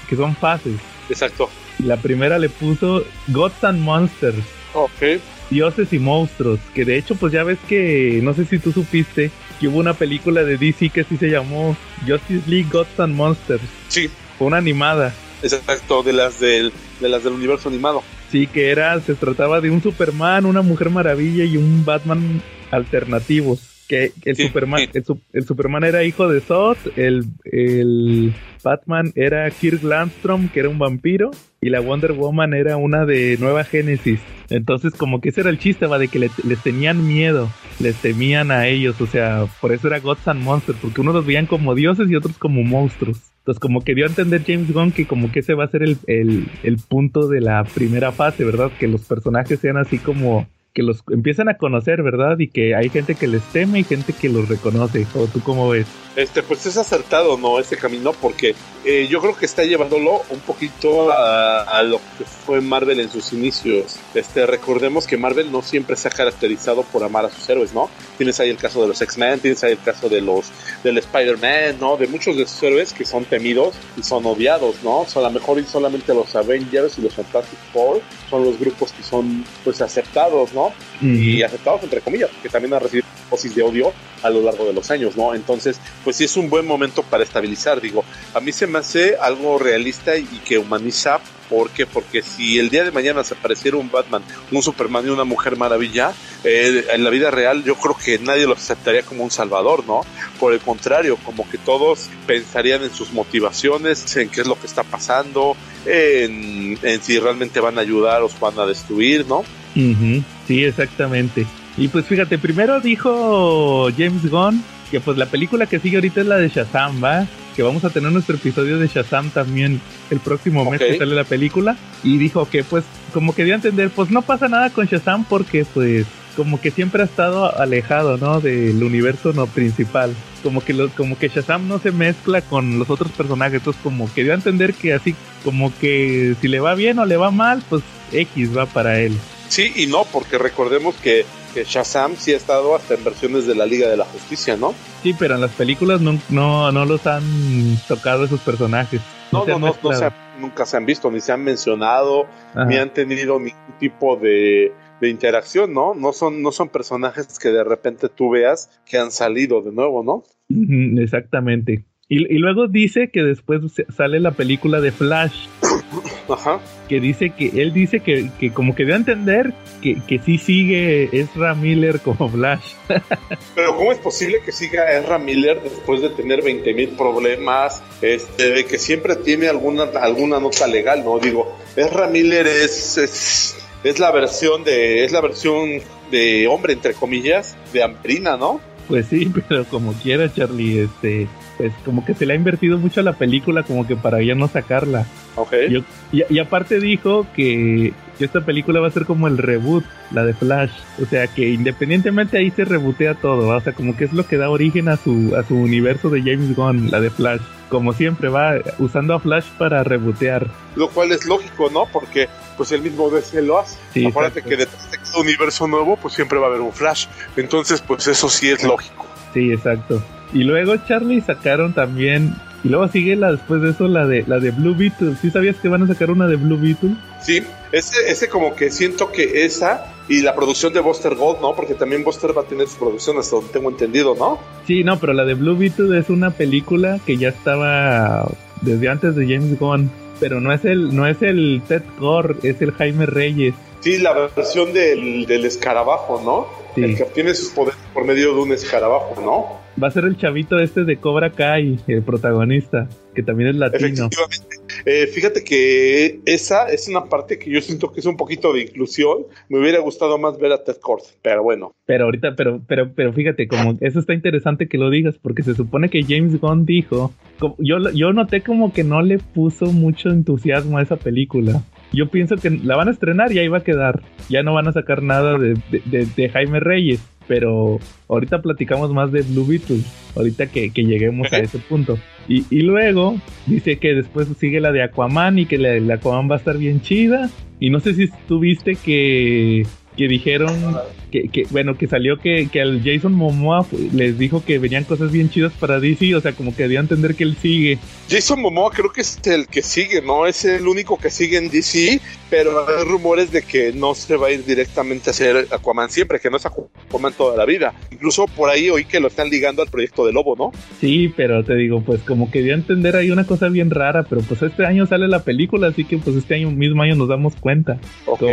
que son fases. Exacto. La primera le puso Gods and Monsters. Ok. Dioses y monstruos, que de hecho pues ya ves que, no sé si tú supiste, que hubo una película de DC que sí se llamó Justice League Gods and Monsters. Sí. Fue una animada. Exacto, de las del, de las del universo animado. Sí, que era, se trataba de un Superman, una Mujer Maravilla y un Batman alternativos. Que el Superman, El, Superman era hijo de Zod, el, el Batman era Kirk Landstrom, que era un vampiro, y la Wonder Woman era una de Nueva Génesis. Entonces, como que ese era el chiste, va, de que les tenían miedo, les temían a ellos, o sea, por eso era Gods and Monsters, porque unos los veían como dioses y otros como monstruos. Entonces, como que dio a entender James Gunn que como que ese va a ser el, el, el punto de la primera fase, ¿verdad? Que los personajes sean así como que los empiezan a conocer, ¿verdad? Y que hay gente que les teme y gente que los reconoce. ¿O tú cómo ves? Este, pues es acertado, ¿no? Ese camino, porque eh, yo creo que está llevándolo un poquito a, lo que fue Marvel en sus inicios. Este, recordemos que Marvel no siempre se ha caracterizado por amar a sus héroes, ¿no? Tienes ahí el caso de los X-Men, tienes ahí el caso de los del Spider-Man, ¿no? De muchos de sus héroes que son temidos y son odiados, ¿no? O a lo mejor solamente los Avengers y los Fantastic Four son los grupos que son pues aceptados, ¿no? Y aceptados entre comillas, que también han recibido dosis de odio a lo largo de los años, ¿no? Entonces, pues sí es un buen momento para estabilizar, digo, a mí se me hace algo realista y que humaniza ¿Por qué? Porque si el día de mañana se apareciera un Batman, un Superman y una Mujer Maravilla, eh, en la vida real yo creo que nadie lo aceptaría como un salvador, ¿no? Por el contrario, como que todos pensarían en sus motivaciones, en qué es lo que está pasando, en, si realmente van a ayudar o van a destruir, ¿no? Sí, exactamente. Y pues fíjate, primero dijo James Gunn que pues la película que sigue ahorita es la de Shazam, ¿va? Que vamos a tener nuestro episodio de Shazam también el próximo mes que sale la película. Y dijo que pues como que dio a entender, pues no pasa nada con Shazam porque pues como que siempre ha estado alejado, ¿no? Del universo no principal. Como que lo, como que Shazam no se mezcla con los otros personajes. Entonces como que dio a entender que así como que si le va bien o le va mal, pues X va para él. Sí y no, porque recordemos que que Shazam sí ha estado hasta en versiones de la Liga de la Justicia, ¿no? Sí, pero en las películas no, no, no los han tocado esos personajes. No, no, no, nunca se han visto, ni se han mencionado, ni han tenido ningún tipo de, de interacción, ¿no? No son, no son personajes que de repente tú veas que han salido de nuevo, ¿no? Exactamente. Y, y luego dice que después sale la película de Flash, Ajá. que dice que él dice que, que como que dio a entender que, que sí sigue Ezra Miller como Flash. Pero ¿cómo es posible que siga Ezra Miller después de tener 20 mil problemas, este, de que siempre tiene alguna, alguna nota legal, ¿no? Digo, Ezra Miller es, es, es la versión de, es la versión de hombre, entre comillas, de Ambrina, ¿no? Pues sí, pero como quiera, Charlie, este, pues como que se le ha invertido mucho a la película como que para ya no sacarla. Ok. Yo- y, y aparte dijo que, que esta película va a ser como el reboot, la de Flash. O sea que independientemente ahí se rebotea todo, ¿va? o sea como que es lo que da origen a su, a su universo de James Gunn, la de Flash. Como siempre va usando a Flash para rebotear. Lo cual es lógico, ¿no? Porque pues el mismo DC lo hace. Sí, Acuérdate exacto. que detrás de cada universo nuevo, pues siempre va a haber un Flash. Entonces, pues eso sí es lógico. Sí, exacto. Y luego Charlie sacaron también y luego sigue la después de eso la de la de Blue Beetle. ¿Sí sabías que van a sacar una de Blue Beetle? Sí, ese, ese como que siento que esa y la producción de Buster Gold, ¿no? Porque también Buster va a tener su producción, hasta donde tengo entendido, ¿no? Sí, no, pero la de Blue Beetle es una película que ya estaba desde antes de James Gunn, pero no es el no es el Ted Core, es el Jaime Reyes. Sí, la versión del, del escarabajo, ¿no? Sí. El que obtiene sus poderes por medio de un escarabajo, ¿no? Va a ser el chavito este de Cobra Kai, el protagonista, que también es latino. Efectivamente. Eh, fíjate que esa es una parte que yo siento que es un poquito de inclusión. Me hubiera gustado más ver a Ted Kord, pero bueno. Pero ahorita, pero, pero, pero fíjate, como eso está interesante que lo digas, porque se supone que James Gunn dijo, como- yo, yo noté como que no le puso mucho entusiasmo a esa película. Yo pienso que la van a estrenar y ahí va a quedar. Ya no van a sacar nada de, de- de- de Jaime Reyes. Pero ahorita platicamos más de Blue Beetle. Ahorita que, que lleguemos a ese punto. Y, y luego dice que después sigue la de Aquaman y que la Aquaman va a estar bien chida. Y no sé si tú viste que, que dijeron que, que, bueno, que salió que, que al Jason Momoa les dijo que venían cosas bien chidas para DC, o sea, como que dio a entender que él sigue. Jason Momoa creo que es el que sigue, ¿no? Es el único que sigue en DC, pero hay rumores de que no se va a ir directamente a hacer Aquaman siempre, que no es Aquaman toda la vida. Incluso por ahí oí que lo están ligando al proyecto de Lobo, ¿no? Sí, pero te digo, pues como que dio a entender ahí una cosa bien rara, pero pues este año sale la película, así que pues este año mismo año nos damos cuenta. Ok.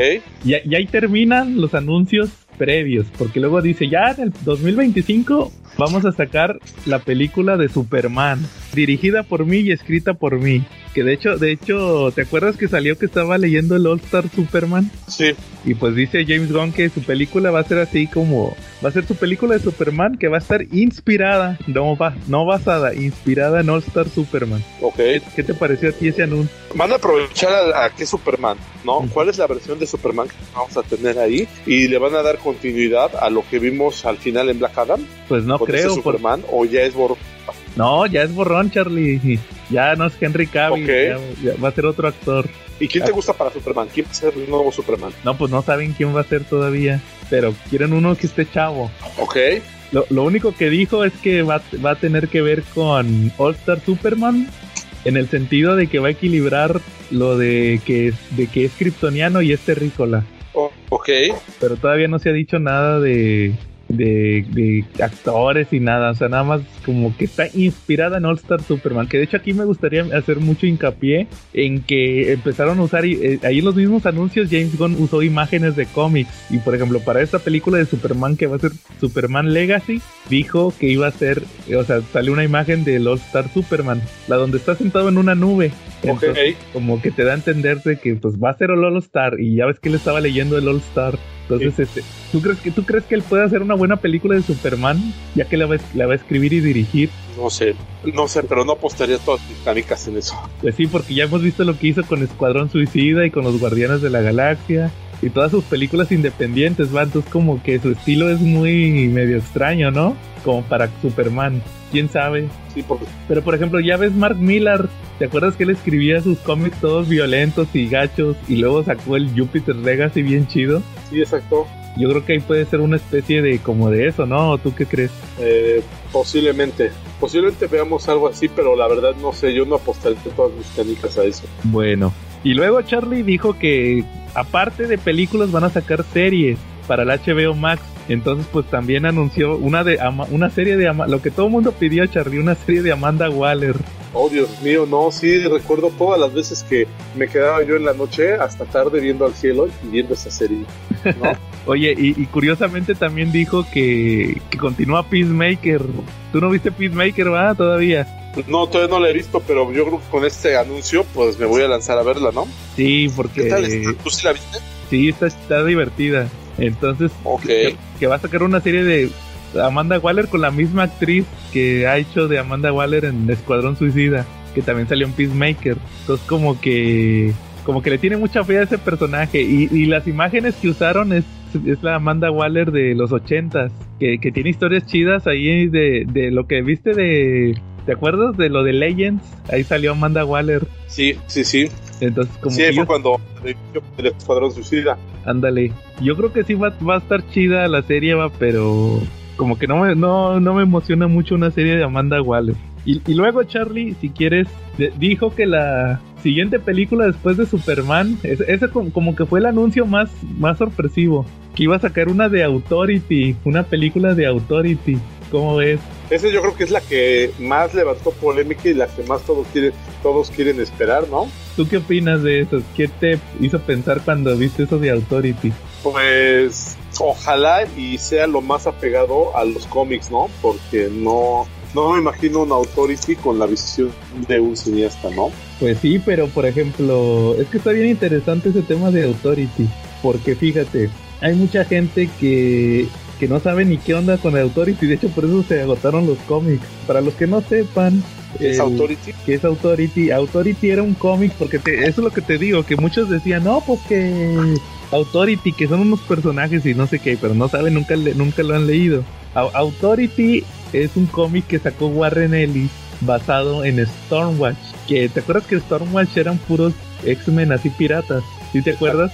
Y, y ahí terminan los anuncios previos, porque luego dice, ya en el 2025 vamos a sacar la película de Superman, dirigida por mí y escrita por mí. Que de hecho, de hecho, ¿te acuerdas que salió que estaba leyendo el All Star Superman? Sí. Y pues dice James Gunn que su película va a ser así como va a ser su película de Superman que va a estar inspirada, no va, no basada, inspirada en All Star Superman. Ok. ¿Qué te pareció a ti ese anuncio? Van a aprovechar a, a qué Superman, ¿no? ¿Cuál es la versión de Superman que vamos a tener ahí? Y le van a dar continuidad a lo que vimos al final en Black Adam. Pues no creo, por- Superman, o ya es. No, ya es borrón, Charlie. Ya no es Henry Cavill, ya- ya va a ser otro actor. ¿Y quién te gusta para Superman? ¿Quién va a ser el nuevo Superman? No, pues no saben quién va a ser todavía, pero quieren uno que esté chavo. Ok. Lo, lo único que dijo es que va, va a tener que ver con All Star Superman en el sentido de que va a equilibrar lo de que es, de que es kryptoniano y es terrícola. Ok. Pero todavía no se ha dicho nada de, de, de actores y nada. O sea, nada más como que está inspirada en All Star Superman. Que de hecho aquí me gustaría hacer mucho hincapié en que empezaron a usar, eh, ahí en los mismos anuncios, James Gunn usó imágenes de cómics. Y por ejemplo, para esta película de Superman que va a ser Superman Legacy, dijo que iba a ser, eh, o sea, salió una imagen del All Star Superman, la donde está sentado en una nube. Como que te da a entender de que pues va a ser el All Star y ya ves que él estaba leyendo el All Star. Entonces, este, ¿tú crees que tú crees que él puede hacer una buena película de Superman ya que la va, la va a escribir y dirigir? No sé. No sé, pero no apostaría todas mis canicas en eso. Pues sí, porque ya hemos visto lo que hizo con Escuadrón Suicida y con los Guardianes de la Galaxia y todas sus películas independientes, va, entonces como que su estilo es muy medio extraño, ¿no? Como para Superman, quién sabe. Sí, porque Pero por ejemplo, ya ves Mark Millar, ¿te acuerdas que él escribía sus cómics todos violentos y gachos y luego sacó el Jupiter Legacy bien chido? sí, exacto. Yo creo que ahí puede ser una especie de como de eso, ¿no? ¿O ¿Tú qué crees? Eh, posiblemente. Posiblemente veamos algo así, pero la verdad no sé. Yo no apostaría todas mis canicas a eso. Bueno, Y luego Charlie dijo que aparte de películas van a sacar series para el HBO Max. Entonces, pues también anunció una de una serie de lo que todo el mundo pidió Charlie, una serie de Amanda Waller. Oh, Dios mío, no, sí, recuerdo todas las veces que me quedaba yo en la noche hasta tarde viendo al cielo y viendo esa serie. Oye, y, curiosamente también dijo que, que continúa Peacemaker. ¿Tú no viste Peacemaker, va? Todavía. No, todavía no la he visto, pero yo creo que con este anuncio, pues me voy a lanzar a verla, ¿no? Sí, porque. ¿Qué tal ¿Tú sí la viste? Sí, está, está divertida. Entonces, que, va a sacar una serie de Amanda Waller con la misma actriz que ha hecho de Amanda Waller en Escuadrón Suicida, que también salió en Peacemaker. Entonces, como que como que le tiene mucha fe a ese personaje y, las imágenes que usaron es, es la Amanda Waller de los ochentas que, que tiene historias chidas ahí de, de lo que viste de ¿Te acuerdas de lo de Legends? Ahí salió Amanda Waller. Sí, sí, sí. Entonces, como sí, fue cuando el Escuadrón Suicida. Ándale. Yo creo que sí va, va, a estar chida la serie, va, pero como que no me, no, no me emociona mucho una serie de Amanda Waller. Y, y luego Charlie, si quieres, dijo que la siguiente película después de Superman, ese, como, que fue el anuncio más, más sorpresivo, que iba a sacar una de Authority, una película de Authority. ¿Cómo ves? Esa yo creo que es la que más levantó polémica y la que más todos quieren, todos quieren esperar, ¿no? ¿Tú qué opinas de eso? ¿Qué te hizo pensar cuando viste eso de Authority? Pues ojalá y sea lo más apegado a los cómics, ¿no? Porque no, no me imagino un Authority con la visión de un cineasta, ¿no? Pues sí, pero por ejemplo, es que está bien interesante ese tema de Authority, porque fíjate, hay mucha gente que que no sabe ni qué onda con Authority. De hecho, por eso se agotaron los cómics. Para los que no sepan, ¿Qué es Authority? ¿Qué es Authority? Authority era un cómic, porque eso es lo que te digo, que muchos decían, no, pues que Authority, que son unos personajes y no sé qué, pero no saben, nunca, nunca lo han leído. Authority es un cómic que sacó Warren Ellis basado en Stormwatch. Que te acuerdas que Stormwatch eran puros X-Men así piratas, ¿sí te acuerdas?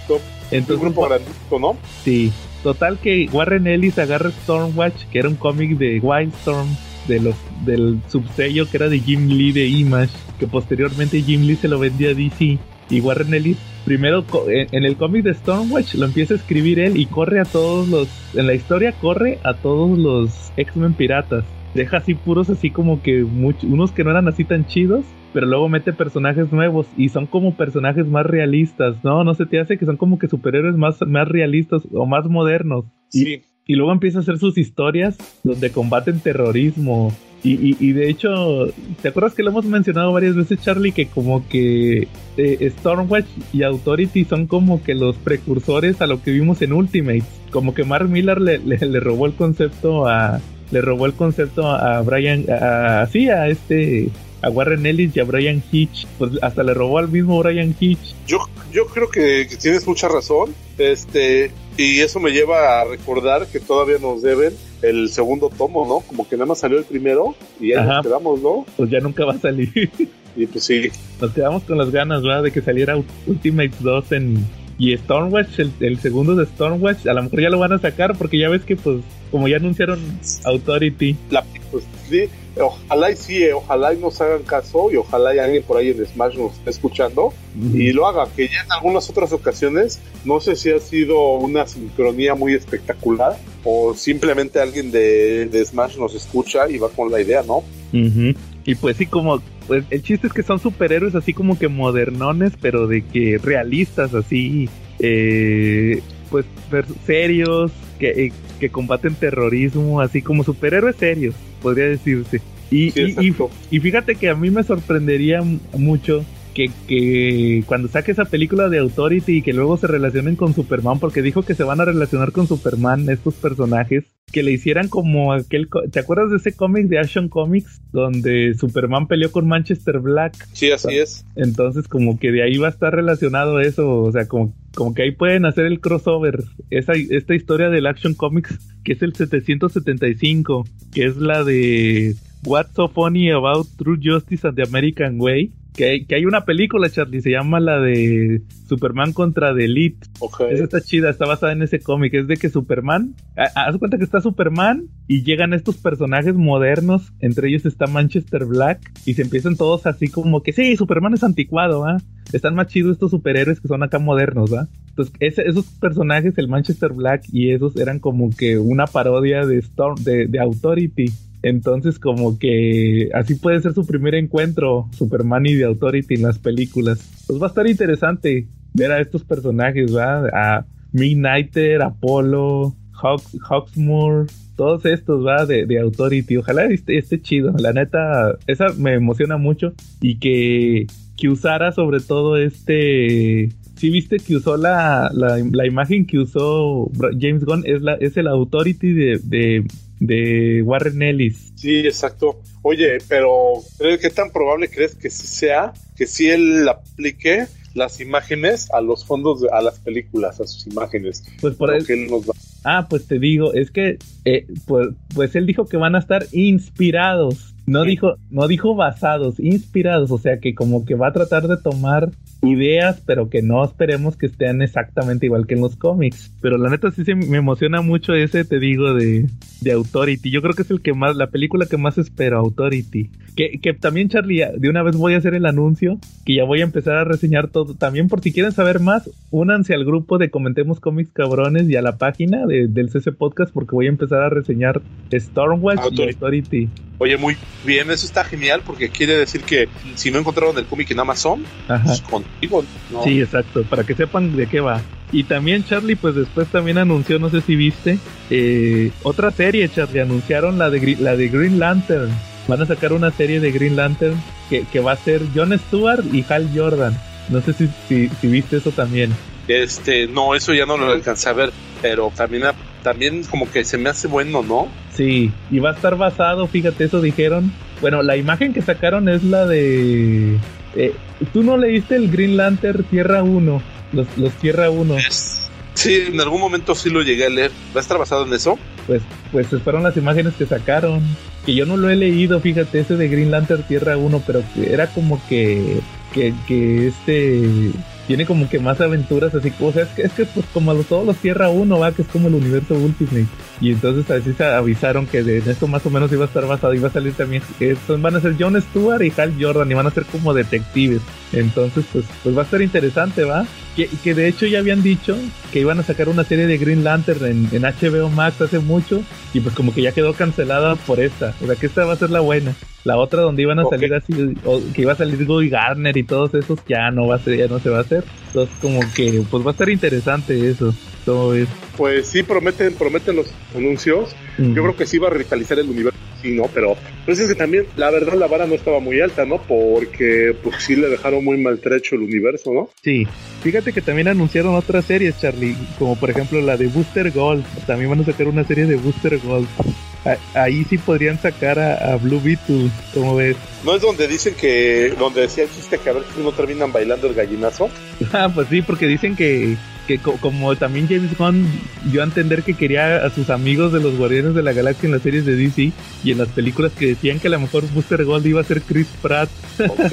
Entonces, un grupo grandito, ¿no? Sí, Total que Warren Ellis agarra Stormwatch, que era un cómic de Wildstorm, de los, del subsello que era de Jim Lee de Image, que posteriormente Jim Lee se lo vendía a DC. Y Warren Ellis, primero en el cómic de Stormwatch, lo empieza a escribir él y corre a todos los. En la historia, corre a todos los X-Men piratas. Deja así puros, así como que unos que no eran así tan chidos pero luego mete personajes nuevos y son como personajes más realistas, ¿no? No se te hace que son como que superhéroes más, más realistas o más modernos. Sí. Y, luego empieza a hacer sus historias donde combaten terrorismo. Y, y, de hecho, ¿te acuerdas que lo hemos mencionado varias veces, Charlie? Que como que eh, Stormwatch y Authority son como que los precursores a lo que vimos en Ultimate. Como que Mark Miller le, le, robó el concepto a. Le robó el concepto a Brian. Así, a este a Warren Ellis y a Brian Hitch. Pues hasta le robó al mismo Brian Hitch. Yo, yo creo que, tienes mucha razón. Este, y eso me lleva a recordar que todavía nos deben el segundo tomo, ¿no? Como que nada más salió el primero y ya nos quedamos, ¿no? Pues ya nunca va a salir. Y pues sí. Nos quedamos con las ganas, ¿verdad? De que saliera Ultimate 2 en... Y Stormwatch, el, el segundo de Stormwatch, a lo mejor ya lo van a sacar porque ya ves que pues como ya anunciaron Authority. La, pues, sí, ojalá y sí, eh, ojalá y nos hagan caso y ojalá y alguien por ahí en Smash nos esté escuchando y lo haga, que ya en algunas otras ocasiones, no sé si ha sido una sincronía muy espectacular o simplemente alguien de, Smash nos escucha y va con la idea, ¿no? Y pues sí, como pues el chiste es que son superhéroes así como que modernones, pero de que realistas, así, eh, pues serios, que, eh, que combaten terrorismo, así como superhéroes serios podría decirse. Y, y, fíjate que a mí me sorprendería mucho que, que, cuando saque esa película de Authority y que luego se relacionen con Superman, porque dijo que se van a relacionar con Superman estos personajes, que le hicieran como aquel... ¿Te acuerdas de ese cómic de Action Comics donde Superman peleó con Manchester Black? Sí, así es. Entonces como que de ahí va a estar relacionado eso, o sea, como, como que ahí pueden hacer el crossover, esa, esta historia del Action Comics que es el 775, que es la de What's So Funny About True Justice and the American Way, que, que hay una película, Charlie, se llama la de Superman contra The Elite. Ok. Esa está chida, está basada en ese cómic. Es de que Superman, ha- haz cuenta que está Superman y llegan estos personajes modernos, entre ellos está Manchester Black, y se empiezan todos así como que sí, Superman es anticuado, ¿ah? Están más chidos estos superhéroes que son acá modernos, ¿va? Entonces, ese- esos personajes, el Manchester Black y esos eran como que una parodia de Storm, de, de Authority. Entonces, como que así puede ser su primer encuentro, Superman y The Authority en las películas. Pues va a estar interesante ver a estos personajes, ¿va? A Midnighter, Apollo, Hawks, Hawksmoor, todos estos, ¿va? De, de Authority. Ojalá esté, esté chido. La neta, esa me emociona mucho. Y que, que usara sobre todo este... Si viste que usó la, la, la imagen que usó James Gunn, es, la, es el Authority de, de, de Warren Ellis. Sí, exacto. Oye, pero ¿crees- ¿qué tan probable crees que sí sea que si él aplique las imágenes a los fondos, de- a las películas, a sus imágenes? Pues por él nos da. Ah, pues te digo, es que eh, pues, pues él dijo que van a estar inspirados. No Sí. dijo, no dijo basados, inspirados, o sea que como que va a tratar de tomar ideas, pero que no esperemos que estén exactamente igual que en los cómics. Pero la neta sí se me emociona mucho ese, te digo, de, de Authority. Yo creo que es el que más, la película que más espero, Authority. Que, que también, Charlie, de una vez voy a hacer el anuncio, que ya voy a empezar a reseñar todo. También por si quieren saber más, únanse al grupo de Comentemos Cómics Cabrones y a la página de- del CC Podcast porque voy a empezar a reseñar Stormwatch y Authority. Oye, muy bien, eso está genial porque quiere decir que si no encontraron el cómic en Amazon, Ajá. pues contigo, ¿no? Sí, exacto, para que sepan de qué va. Y también Charlie, pues después también anunció, no sé si viste, eh, otra serie, Charlie, anunciaron la de, la de Green Lantern. Van a sacar una serie de Green Lantern que, que va a ser Jon Stewart y Hal Jordan. No sé si, si, si viste eso también. Este, no, eso ya no lo alcancé a ver, pero también, también como que se me hace bueno, ¿no? Sí, y va a estar basado, fíjate, eso dijeron. Bueno, la imagen que sacaron es la de... eh, Tú no leíste el Green Lantern Tierra 1, los, los Tierra 1. Es- sí, en algún momento sí lo llegué a leer. ¿Va a estar basado en eso? pues, pues fueron las imágenes que sacaron. Que yo no lo he leído, fíjate, ese de Green Lantern Tierra 1, pero era como que, que, este tiene como que más aventuras así, o sea, es que, es que pues como los, todos los Tierra 1, va, que es como el universo Ultimate. Y entonces así se avisaron que de esto más o menos iba a estar basado, iba a salir también, son- van a ser John Stewart y Hal Jordan y van a ser como detectives. Entonces, pues, pues va a estar interesante, ¿va? Que, que de hecho ya habían dicho que iban a sacar una serie de Green Lantern en, en HBO Max hace mucho y pues como que ya quedó cancelada por esta. O sea que esta va a ser la buena. La otra donde iban a salir así, o que iba a salir Guy Garner y todos esos, ya no va a ser, ya no se va a hacer. Entonces como que pues va a estar interesante eso. Todo es. Pues sí, prometen, prometen los anuncios. mm, Yo creo que sí va a revitalizar el universo, sí, ¿no? Pero pues es que también, la verdad, la vara no estaba muy alta, ¿no? Porque pues sí le dejaron muy maltrecho el universo, ¿no? Sí, fíjate que también anunciaron otras series, Charlie, como por ejemplo la de Booster Gold. También van a sacar una serie de Booster Gold. A- ahí sí podrían sacar a, a Blue Beetle, como ves. ¿No es donde dicen que, donde decía el chiste que a ver si no terminan bailando el gallinazo? Ah, pues sí, porque dicen que, que co- como también James Gunn dio a entender que quería a sus amigos de los Guardianes de la Galaxia en las series de DC y en las películas que decían que a lo mejor Booster Gold iba a ser Chris Pratt. Ok.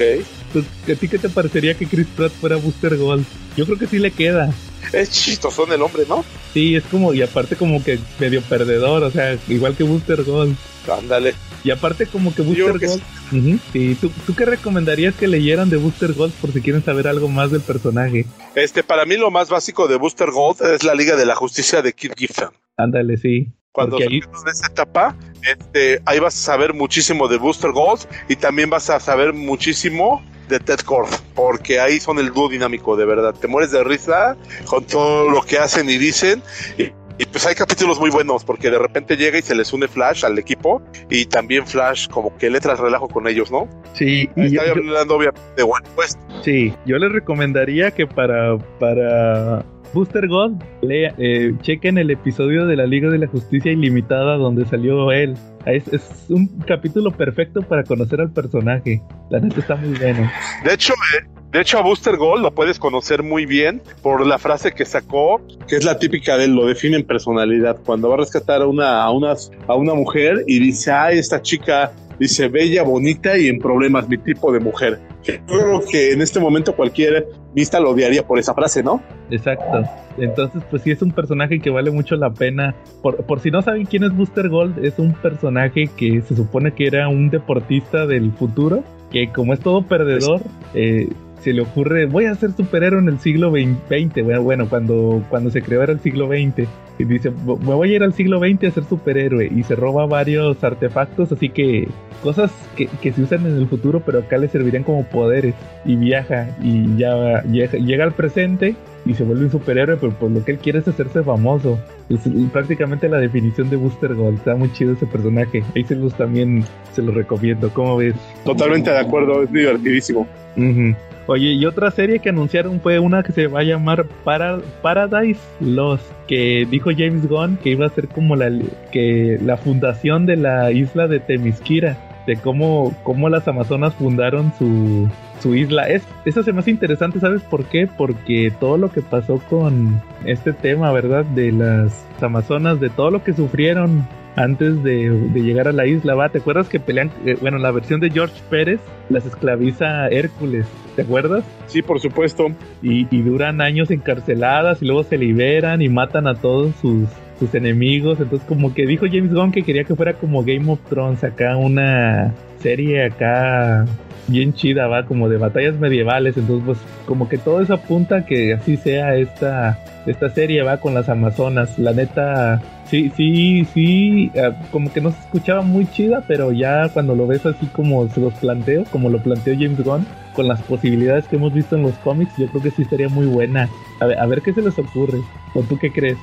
Pues, ¿A ti qué te parecería que Chris Pratt fuera Booster Gold? Yo creo que sí le queda. es chistosón el hombre, ¿no? Sí, es como, y aparte como que medio perdedor, o sea, igual que Booster Gold. Ándale. Y aparte como que Booster que Gold... Sí, ¿tú, ¿tú qué recomendarías que leyeran de Booster Gold por si quieren saber algo más del personaje? Este, para mí lo más básico de Booster Gold es la Liga de la Justicia de Kid Giffen. Ándale, sí. Cuando Porque ahí- de esa etapa, este, ahí vas a saber muchísimo de Booster Gold y también vas a saber muchísimo de Ted Kord, porque ahí son el dúo dinámico, de verdad. Te mueres de risa con todo lo que hacen y dicen. Y, y pues hay capítulos muy buenos, porque de repente llega y se les une Flash al equipo y también Flash como que le tras relajo con ellos, ¿no? Sí, y yo, hablando obviamente de One Quest. sí, yo les recomendaría que para, para Booster Gold lea, eh, chequen el episodio de la Liga de la Justicia Ilimitada donde salió él. Es, es un capítulo perfecto para conocer al personaje. La neta está muy bueno. De hecho, eh, de hecho a Booster Gold lo puedes conocer muy bien por la frase que sacó, que es la típica de él, lo define en personalidad. Cuando va a rescatar a una, a unas, a una mujer y dice, ay, esta chica dice bella, bonita y en problemas, mi tipo de mujer. Yo creo que en este momento cualquier vista lo odiaría por esa frase, ¿no? Exacto. Entonces, pues sí es un personaje que vale mucho la pena. Por, por si no saben quién es Booster Gold, es un personaje que se supone que era un deportista del futuro, que como es todo perdedor, eh, se le ocurre, voy a ser superhéroe en el siglo XX. Bueno, cuando, cuando se creó era el siglo XX. Y dice, me voy a ir al siglo XX a ser superhéroe. Y se roba varios artefactos, así que cosas que, que se usan en el futuro, pero acá le servirían como poderes. Y viaja y ya llega, llega al presente y se vuelve un superhéroe, pero por lo que él quiere es hacerse famoso. Es prácticamente la definición de Booster Gold. Está muy chido ese personaje. Ahí se los también se los recomiendo. ¿Cómo ves? Totalmente de acuerdo, es divertidísimo. Oye, y otra serie que anunciaron fue una que se va a llamar Para Paradise Lost, que dijo James Gunn que iba a ser como la que la fundación de la isla de Temisquira, de cómo, cómo las Amazonas fundaron su, su isla. Es, eso se me hace interesante, ¿sabes por qué? Porque todo lo que pasó con este tema, ¿verdad? De las Amazonas, de todo lo que sufrieron antes de, llegar a la isla, ¿va? ¿Te acuerdas que pelean, eh, bueno, la versión de George Pérez las esclaviza Hércules, ¿te acuerdas? Sí, por supuesto. Y, y duran años encarceladas y luego se liberan y matan a todos sus, sus enemigos. Entonces, como que dijo James Gunn que quería que fuera como Game of Thrones, acá una serie acá bien chida, va, como de batallas medievales. Entonces, pues, como que todo eso apunta que así sea esta, esta serie, va, con las Amazonas. La neta, sí, sí, sí, eh, como que no se escuchaba muy chida, pero ya cuando lo ves así como se los planteo, como lo planteó James Gunn, con las posibilidades que hemos visto en los cómics, yo creo que sí estaría muy buena. A ver, a ver qué se les ocurre. ¿O tú qué crees?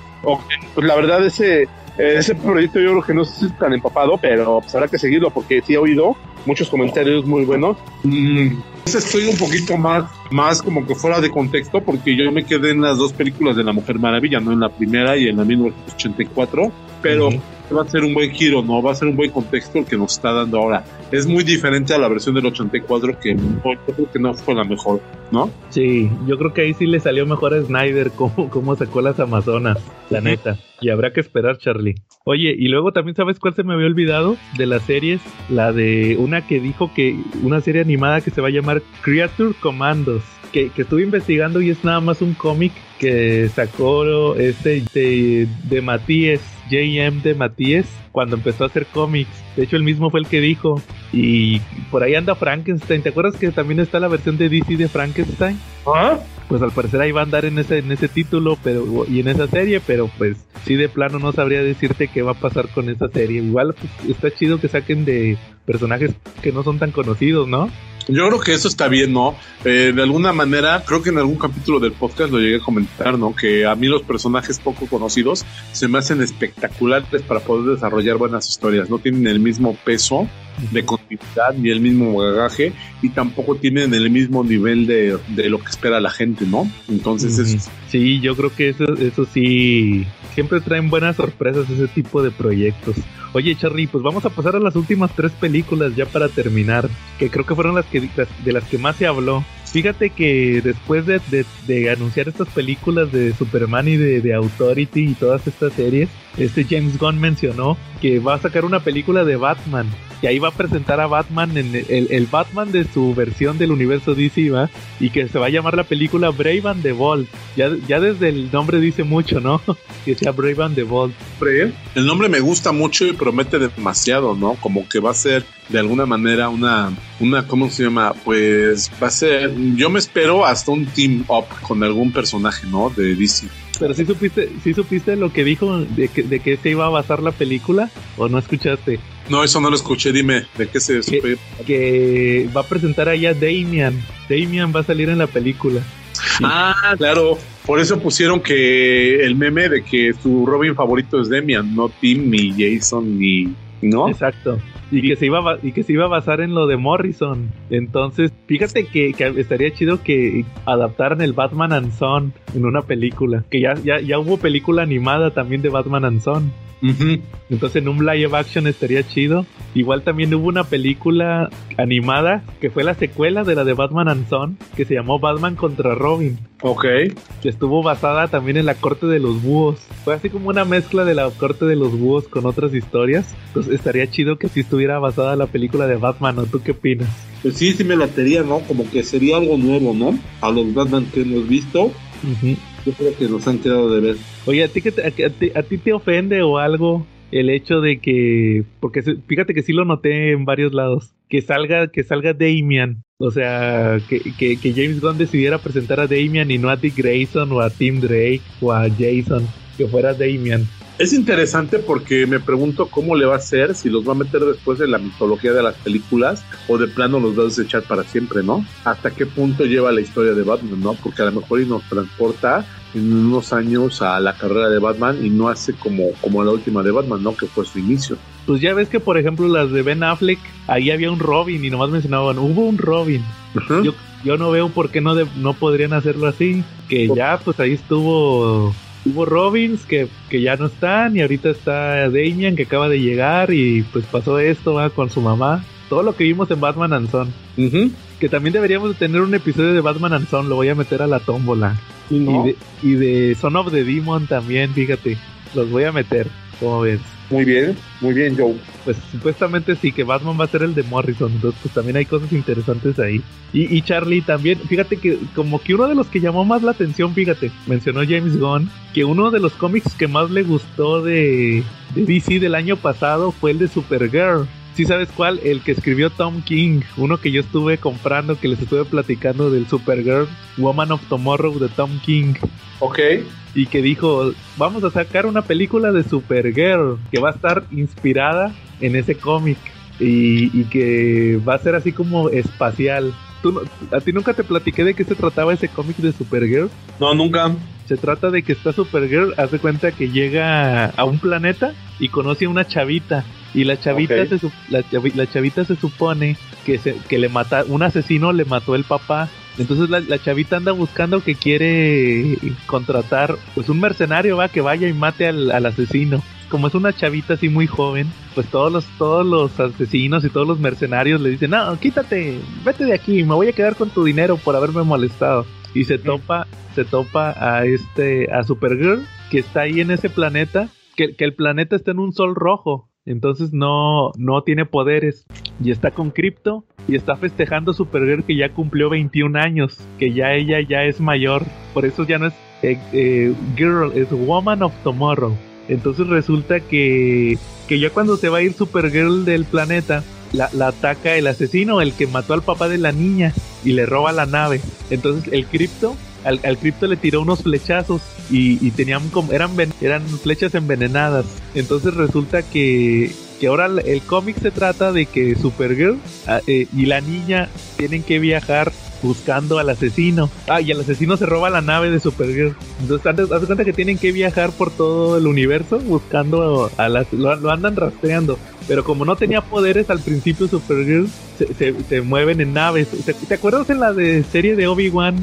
pues la verdad, ese, ese proyecto yo creo que no es tan empapado, pero pues habrá que seguirlo porque sí he oído muchos comentarios muy buenos. Mm, estoy un poquito más, más como que fuera de contexto porque yo me quedé en las dos películas de La Mujer Maravilla, no en la primera y en la 1984, pero va a ser un buen giro, ¿no? Va a ser un buen contexto el que nos está dando ahora. Es muy diferente a la versión del 84 que yo creo que no fue la mejor, ¿no? Sí, yo creo que ahí sí le salió mejor a Snyder cómo, cómo sacó las Amazonas, la neta. Y habrá que esperar, Charlie. Oye, y luego también sabes cuál se me había olvidado de las series, la de una que dijo que una serie animada que se va a llamar Creature Commandos, que, que estuve investigando y es nada más un cómic que sacó este de, de Matías J.M. de Matías cuando empezó a hacer cómics. De hecho, él mismo fue el que dijo. Y por ahí anda Frankenstein. ¿Te acuerdas que también está la versión de DC de Frankenstein? ¿Ah? Pues al parecer ahí va a andar en ese, en ese título pero, y en esa serie, pero pues sí de plano no sabría decirte qué va a pasar con esa serie. Igual pues, está chido que saquen de personajes que no son tan conocidos, ¿no? Yo creo que eso está bien, ¿no? Eh, de alguna manera, creo que en algún capítulo del podcast lo llegué a comentar, ¿no? Que a mí los personajes poco conocidos se me hacen espectaculares para poder desarrollar buenas historias. No tienen el mismo peso de continuidad ni el mismo bagaje y tampoco tienen el mismo nivel de, de lo que espera la gente, ¿no? Entonces, es... sí, yo creo que eso, eso sí, siempre traen buenas sorpresas ese tipo de proyectos. Oye, Charlie, pues vamos a pasar a las últimas tres películas ya para terminar, que creo que fueron las que de las que más se habló. Fíjate que después de, de, anunciar estas películas de Superman y de, de, Authority y todas estas series, este James Gunn mencionó que va a sacar una película de Batman. Y ahí va a presentar a Batman en el, el Batman de su versión del universo DC, ¿va? Y que se va a llamar la película Brave and the Bold. Ya, ya desde el nombre dice mucho, ¿no? que sea Brave and the Bold. El nombre me gusta mucho y promete demasiado, ¿no? Como que va a ser de alguna manera una, una, ¿cómo se llama? Pues va a ser, yo me espero hasta un team up con algún personaje, ¿no? De DC. Pero si supiste, si supiste lo que dijo de que, de que se iba a basar la película o no escuchaste. No, eso no lo escuché. Dime, ¿de qué se que, que va a presentar ahí a Damian. Damian va a salir en la película. Ah, claro. Por eso pusieron que el meme de que su Robin favorito es Damian, no Tim, ni Jason, ni. ¿No? Exacto. Y que, se iba a, y que se iba a basar en lo de Morrison. Entonces, fíjate que, que estaría chido que adaptaran el Batman and Son en una película. Que ya, ya, ya hubo película animada también de Batman and Son. Entonces en un live action estaría chido. Igual también hubo una película animada que fue la secuela de la de Batman and Son, que se llamó Batman contra Robin. Ok. Que estuvo basada también en la corte de los búhos. Fue así como una mezcla de la corte de los búhos con otras historias. Entonces estaría chido que si estuviera basada la película de Batman, ¿o tú qué opinas? Pues sí, sí me latería, ¿no? Como que sería algo nuevo, ¿no? A los Batman que hemos visto. Yo creo que nos han quedado de ver. Oye, ¿a ti, que a, ti, te ofende o algo el hecho de que, porque fíjate que sí lo noté en varios lados, que salga, que salga Damian, o sea, que, que, que, James Gunn decidiera presentar a Damian y no a Dick Grayson o a Tim Drake o a Jason, que fuera Damian. Es interesante porque me pregunto cómo le va a hacer, si los va a meter después en la mitología de las películas o de plano los va a desechar para siempre, ¿no? Hasta qué punto lleva la historia de Batman, ¿no? Porque a lo mejor y nos transporta en unos años a la carrera de Batman y no hace como, como la última de Batman, ¿no? Que fue su inicio. Pues ya ves que, por ejemplo, las de Ben Affleck, ahí había un Robin y nomás mencionaban, hubo un Robin. yo, yo, no veo por qué no, no podrían hacerlo así. Que ya, pues ahí estuvo hubo Robins que, que, ya no están y ahorita está Damian que acaba de llegar y pues pasó esto ¿va? con su mamá. Todo lo que vimos en Batman and Son. Que también deberíamos de tener un episodio de Batman and Son, lo voy a meter a la tómbola. Y, de, y de Son of the Demon también, fíjate. Los voy a meter, ¿cómo ves? Muy bien, muy bien, Joe. Pues supuestamente sí, que Batman va a ser el de Morrison, entonces pues también hay cosas interesantes ahí. Y, Charlie también, fíjate que como que uno de los que llamó más la atención, fíjate, mencionó James Gunn, que uno de los cómics que más le gustó de, de DC del año pasado fue el de Supergirl. ¿Sí sabes cuál? El que escribió Tom King, uno que yo estuve comprando, que les estuve platicando del Supergirl, Woman of Tomorrow de Tom King. Ok. Y que dijo, vamos a sacar una película de Supergirl que va a estar inspirada en ese cómic y, que va a ser así como espacial. ¿Tú, ¿A ti nunca te platiqué de qué se trataba ese cómic de Supergirl? No, nunca. Se trata de que está Supergirl, hace cuenta que llega a un planeta y conoce a una chavita y la chavita, se, la, la, chavita se supone que, se, que le mata, un asesino le mató el papá. Entonces la, la, chavita anda buscando que quiere contratar pues un mercenario va que vaya y mate al, al, asesino. Como es una chavita así muy joven, pues todos los, todos los asesinos y todos los mercenarios le dicen, no, quítate, vete de aquí, me voy a quedar con tu dinero por haberme molestado. Y se topa, se topa a este, a Supergirl, que está ahí en ese planeta, que, que el planeta está en un sol rojo. Entonces no, no tiene poderes. Y está con Crypto y está festejando Supergirl que ya cumplió 21 años. Que ya ella ya es mayor. Por eso ya no es eh, eh, Girl, es Woman of Tomorrow. Entonces resulta que, que ya cuando se va a ir Supergirl del planeta, la, la, ataca el asesino, el que mató al papá de la niña y le roba la nave. Entonces el Crypto al, al cripto le tiró unos flechazos y, tenían como, eran, eran flechas envenenadas. Entonces resulta que, que ahora el cómic se trata de que Supergirl ah, eh, y la niña tienen que viajar buscando al asesino. Ah, y el asesino se roba la nave de Supergirl. Entonces, cuenta que tienen que viajar por todo el universo buscando a las. Lo, andan rastreando. Pero como no tenía poderes al principio, Supergirl se, se, mueven en naves. ¿Te, acuerdas en la de serie de Obi-Wan?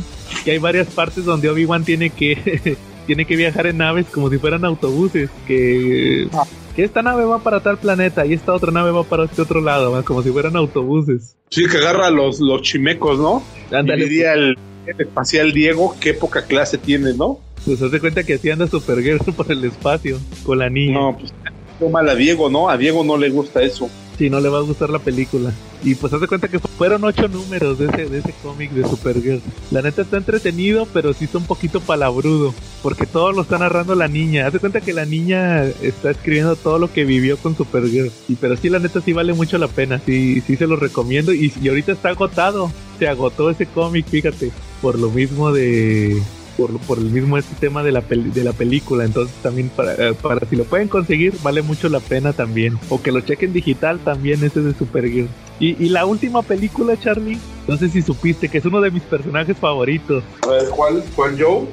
Que hay varias partes donde Obi-Wan tiene que. tiene que viajar en naves como si fueran autobuses. Que. Ah que esta nave va para tal planeta y esta otra nave va para este otro lado, como si fueran autobuses. Sí, que agarra los, los chimecos, ¿no? Ándale. diría el, espacial Diego qué poca clase tiene, ¿no? Pues haz de cuenta que así anda Supergirl por el espacio con la niña. No, pues toma a Diego, ¿no? A Diego no le gusta eso si no le va a gustar la película. Y pues hace cuenta que fueron ocho números de ese, de ese cómic de Supergirl. La neta está entretenido, pero sí está un poquito palabrudo. Porque todo lo está narrando la niña. Hace cuenta que la niña está escribiendo todo lo que vivió con Supergirl. Y pero sí, la neta sí vale mucho la pena. Sí, sí se lo recomiendo. Y, y ahorita está agotado. Se agotó ese cómic, fíjate. Por lo mismo de por, el mismo este tema de la, de la película. Entonces también para, eh, para si lo pueden conseguir, vale mucho la pena también. O que lo chequen digital también, ese de Supergirl. Y, y la última película, Charlie, no sé si supiste que es uno de mis personajes favoritos. A ver, ¿cuál? ¿Cuál Joe?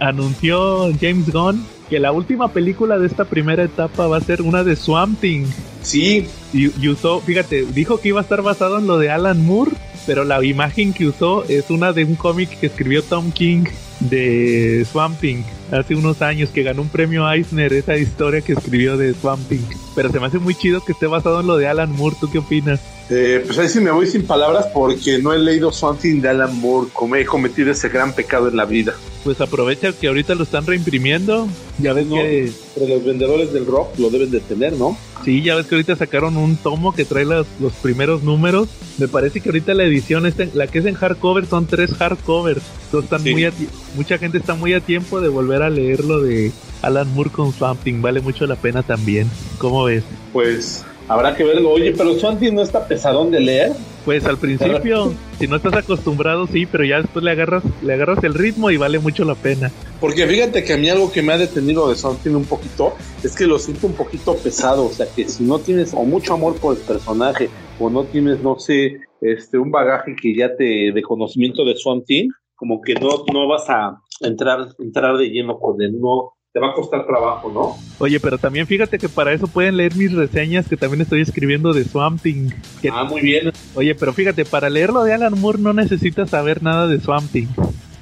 anunció James Gunn que la última película de esta primera etapa va a ser una de Swamp Thing. Sí. Y, usó, fíjate, dijo que iba a estar basado en lo de Alan Moore, pero la imagen que usó es una de un cómic que escribió Tom King de Swamp Thing hace unos años que ganó un premio Eisner esa historia que escribió de Swamp Thing. Pero se me hace muy chido que esté basado en lo de Alan Moore. ¿Tú qué opinas? Eh, pues ahí sí me voy sin palabras porque no he leído Something de Alan Moore, como he cometido ese gran pecado en la vida. Pues aprovecha que ahorita lo están reimprimiendo. Ya ves No, que. Pero los vendedores del rock lo deben de tener, ¿no? Sí, ya ves que ahorita sacaron un tomo que trae los, los primeros números. Me parece que ahorita la edición, está en- la que es en hardcover, son tres hardcovers. Entonces están Sí. muy a mucha gente está muy a tiempo de volver a leer lo de Alan Moore con Swamp Thing. Vale mucho la pena también. ¿Cómo ves? Pues habrá que verlo. Oye, pero Something no está pesadón de leer. Pues al principio, si no estás acostumbrado, sí, pero ya después le agarras, le agarras el ritmo y vale mucho la pena. Porque fíjate que a mí algo que me ha detenido de Something un poquito es que lo siento un poquito pesado. O sea, que si no tienes o mucho amor por el personaje o no tienes, no sé, este, un bagaje que ya te de conocimiento de Something, como que no, no vas a entrar, entrar de lleno con él. No, te va a costar trabajo, ¿no? Oye, pero también fíjate que para eso pueden leer mis reseñas que también estoy escribiendo de Swamp Thing. Que- Ah, muy bien. Oye, pero fíjate, para leerlo de Alan Moore no necesitas saber nada de Swamp Thing.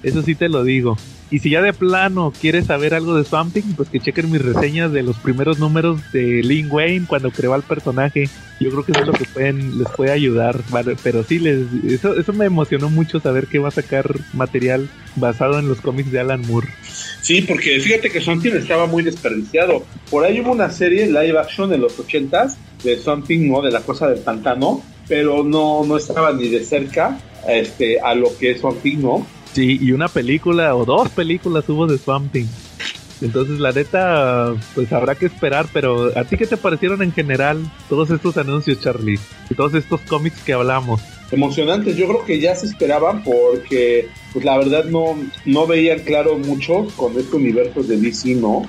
Eso sí te lo digo. Y si ya de plano quieres saber algo de Swamp Thing, pues que chequen mis reseñas de los primeros números de Lin Wayne cuando creó al personaje. Yo creo que eso es lo que pueden, les puede ayudar. Pero sí, les, eso, eso me emocionó mucho saber que va a sacar material basado en los cómics de Alan Moore. Sí, porque fíjate que Something estaba muy desperdiciado. Por ahí hubo una serie live action en los ochentas de Something, ¿no? De la cosa del pantano, pero no, no estaba ni de cerca este, a lo que es Something, ¿no? Sí, y una película o dos películas hubo de Swamp Thing. Entonces, la neta, pues habrá que esperar, pero ¿a ti qué te parecieron en general todos estos anuncios, Charlie? Y todos estos cómics que hablamos. Emocionantes, yo creo que ya se esperaban porque, pues la verdad no, no veían claro mucho con este universo de DC, ¿no?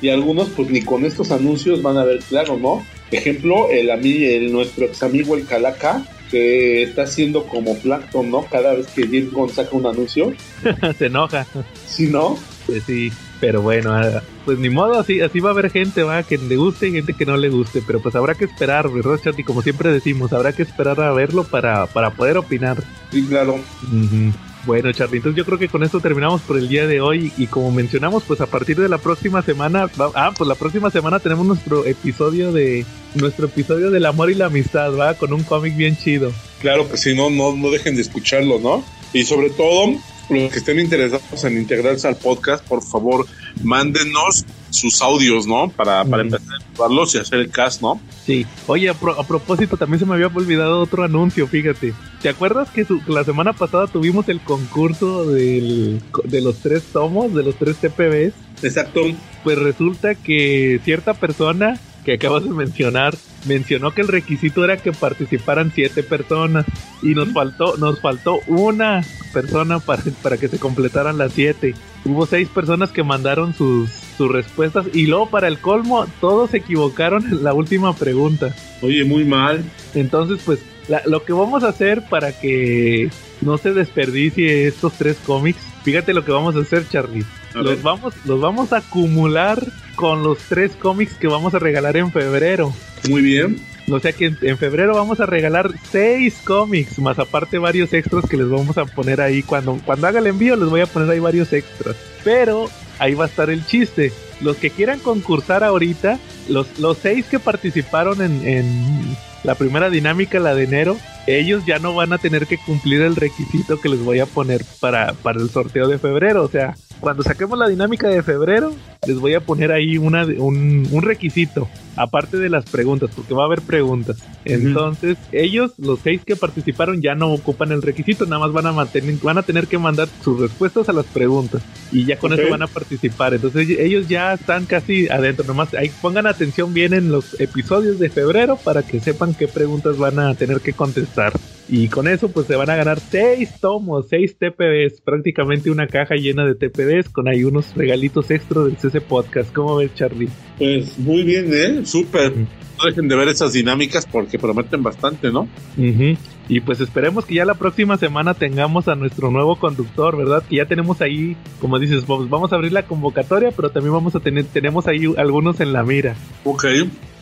Y algunos, pues ni con estos anuncios van a ver claro, ¿no? Ejemplo, el, el nuestro ex amigo el Calaca, que está haciendo como Plankton, ¿no? Cada vez que James Gunn saca un anuncio, Se enoja. ¿sí, no? Pues sí, pero bueno, ah, pues ni modo, así, así va a haber gente, va, que le guste y gente que no le guste, pero pues habrá que esperar, ¿verdad, Charlie? Como siempre decimos, habrá que esperar a verlo para, para poder opinar. Sí, claro. Ujú. Bueno, Charlie, entonces yo creo que con esto terminamos por el día de hoy y como mencionamos, pues a partir de la próxima semana, va- ah, pues la próxima semana tenemos nuestro episodio de nuestro episodio del amor y la amistad, va, con un cómic bien chido. Claro que sí, no, no, no dejen de escucharlo, ¿no? Y sobre todo, los que estén interesados en integrarse al podcast, por favor, mándenos sus audios, ¿no? Para, para empezar a probarlos y hacer el cast, ¿no? Sí. Oye, a, pro- a propósito, también se me había olvidado otro anuncio, fíjate. ¿Te acuerdas que su- la semana pasada tuvimos el concurso del, de los tres tomos, de los tres TPBs? Exacto. Pues resulta que cierta persona que acabas de mencionar mencionó que el requisito era que participaran siete personas y nos faltó nos faltó una persona para, para que se completaran las siete. Hubo seis personas que mandaron sus, sus respuestas y luego para el colmo todos se equivocaron en la última pregunta. Oye, muy mal. Entonces, pues, la- lo que vamos a hacer para que no se desperdicie estos tres cómics, fíjate lo que vamos a hacer, Charlie. A ver. Los vamos, los vamos a acumular con los tres cómics que vamos a regalar en febrero. Muy bien. O sea que en, en febrero vamos a regalar seis cómics, más aparte varios extras que les vamos a poner ahí. Cuando, cuando haga el envío les voy a poner ahí varios extras. Pero ahí va a estar el chiste. Los que quieran concursar ahorita, los, los seis que participaron en, en la primera dinámica, la de enero, ellos ya no van a tener que cumplir el requisito que les voy a poner para, para el sorteo de febrero. O sea, cuando saquemos la dinámica de febrero, les voy a poner ahí una, un, un requisito, aparte de las preguntas, porque va a haber preguntas. Entonces, ellos, los seis que participaron, ya no ocupan el requisito, nada más van a, mantener, van a tener que mandar sus respuestas a las preguntas y ya con eso van a participar. Entonces, ellos ya están casi adentro, nomás ahí pongan atención bien en los episodios de febrero para que sepan qué preguntas van a tener que contestar. Y con eso, pues se van a ganar seis tomos, seis TPBs, prácticamente una caja llena de TPBs con ahí unos regalitos extra del CC Podcast. ¿Cómo ves, Charlie? Pues muy bien, ¿eh? Súper. No dejen de ver esas dinámicas porque prometen bastante, ¿no? Ujú. Y pues esperemos que ya la próxima semana tengamos a nuestro nuevo conductor, ¿verdad? Que ya tenemos ahí, como dices, pues vamos a abrir la convocatoria, pero también vamos a tener, tenemos ahí algunos en la mira. Ok.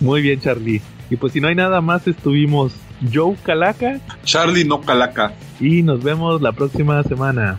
Muy bien, Charlie. Y pues si no hay nada más, estuvimos Joe Calaca Charlie no calaca. y nos vemos la próxima semana.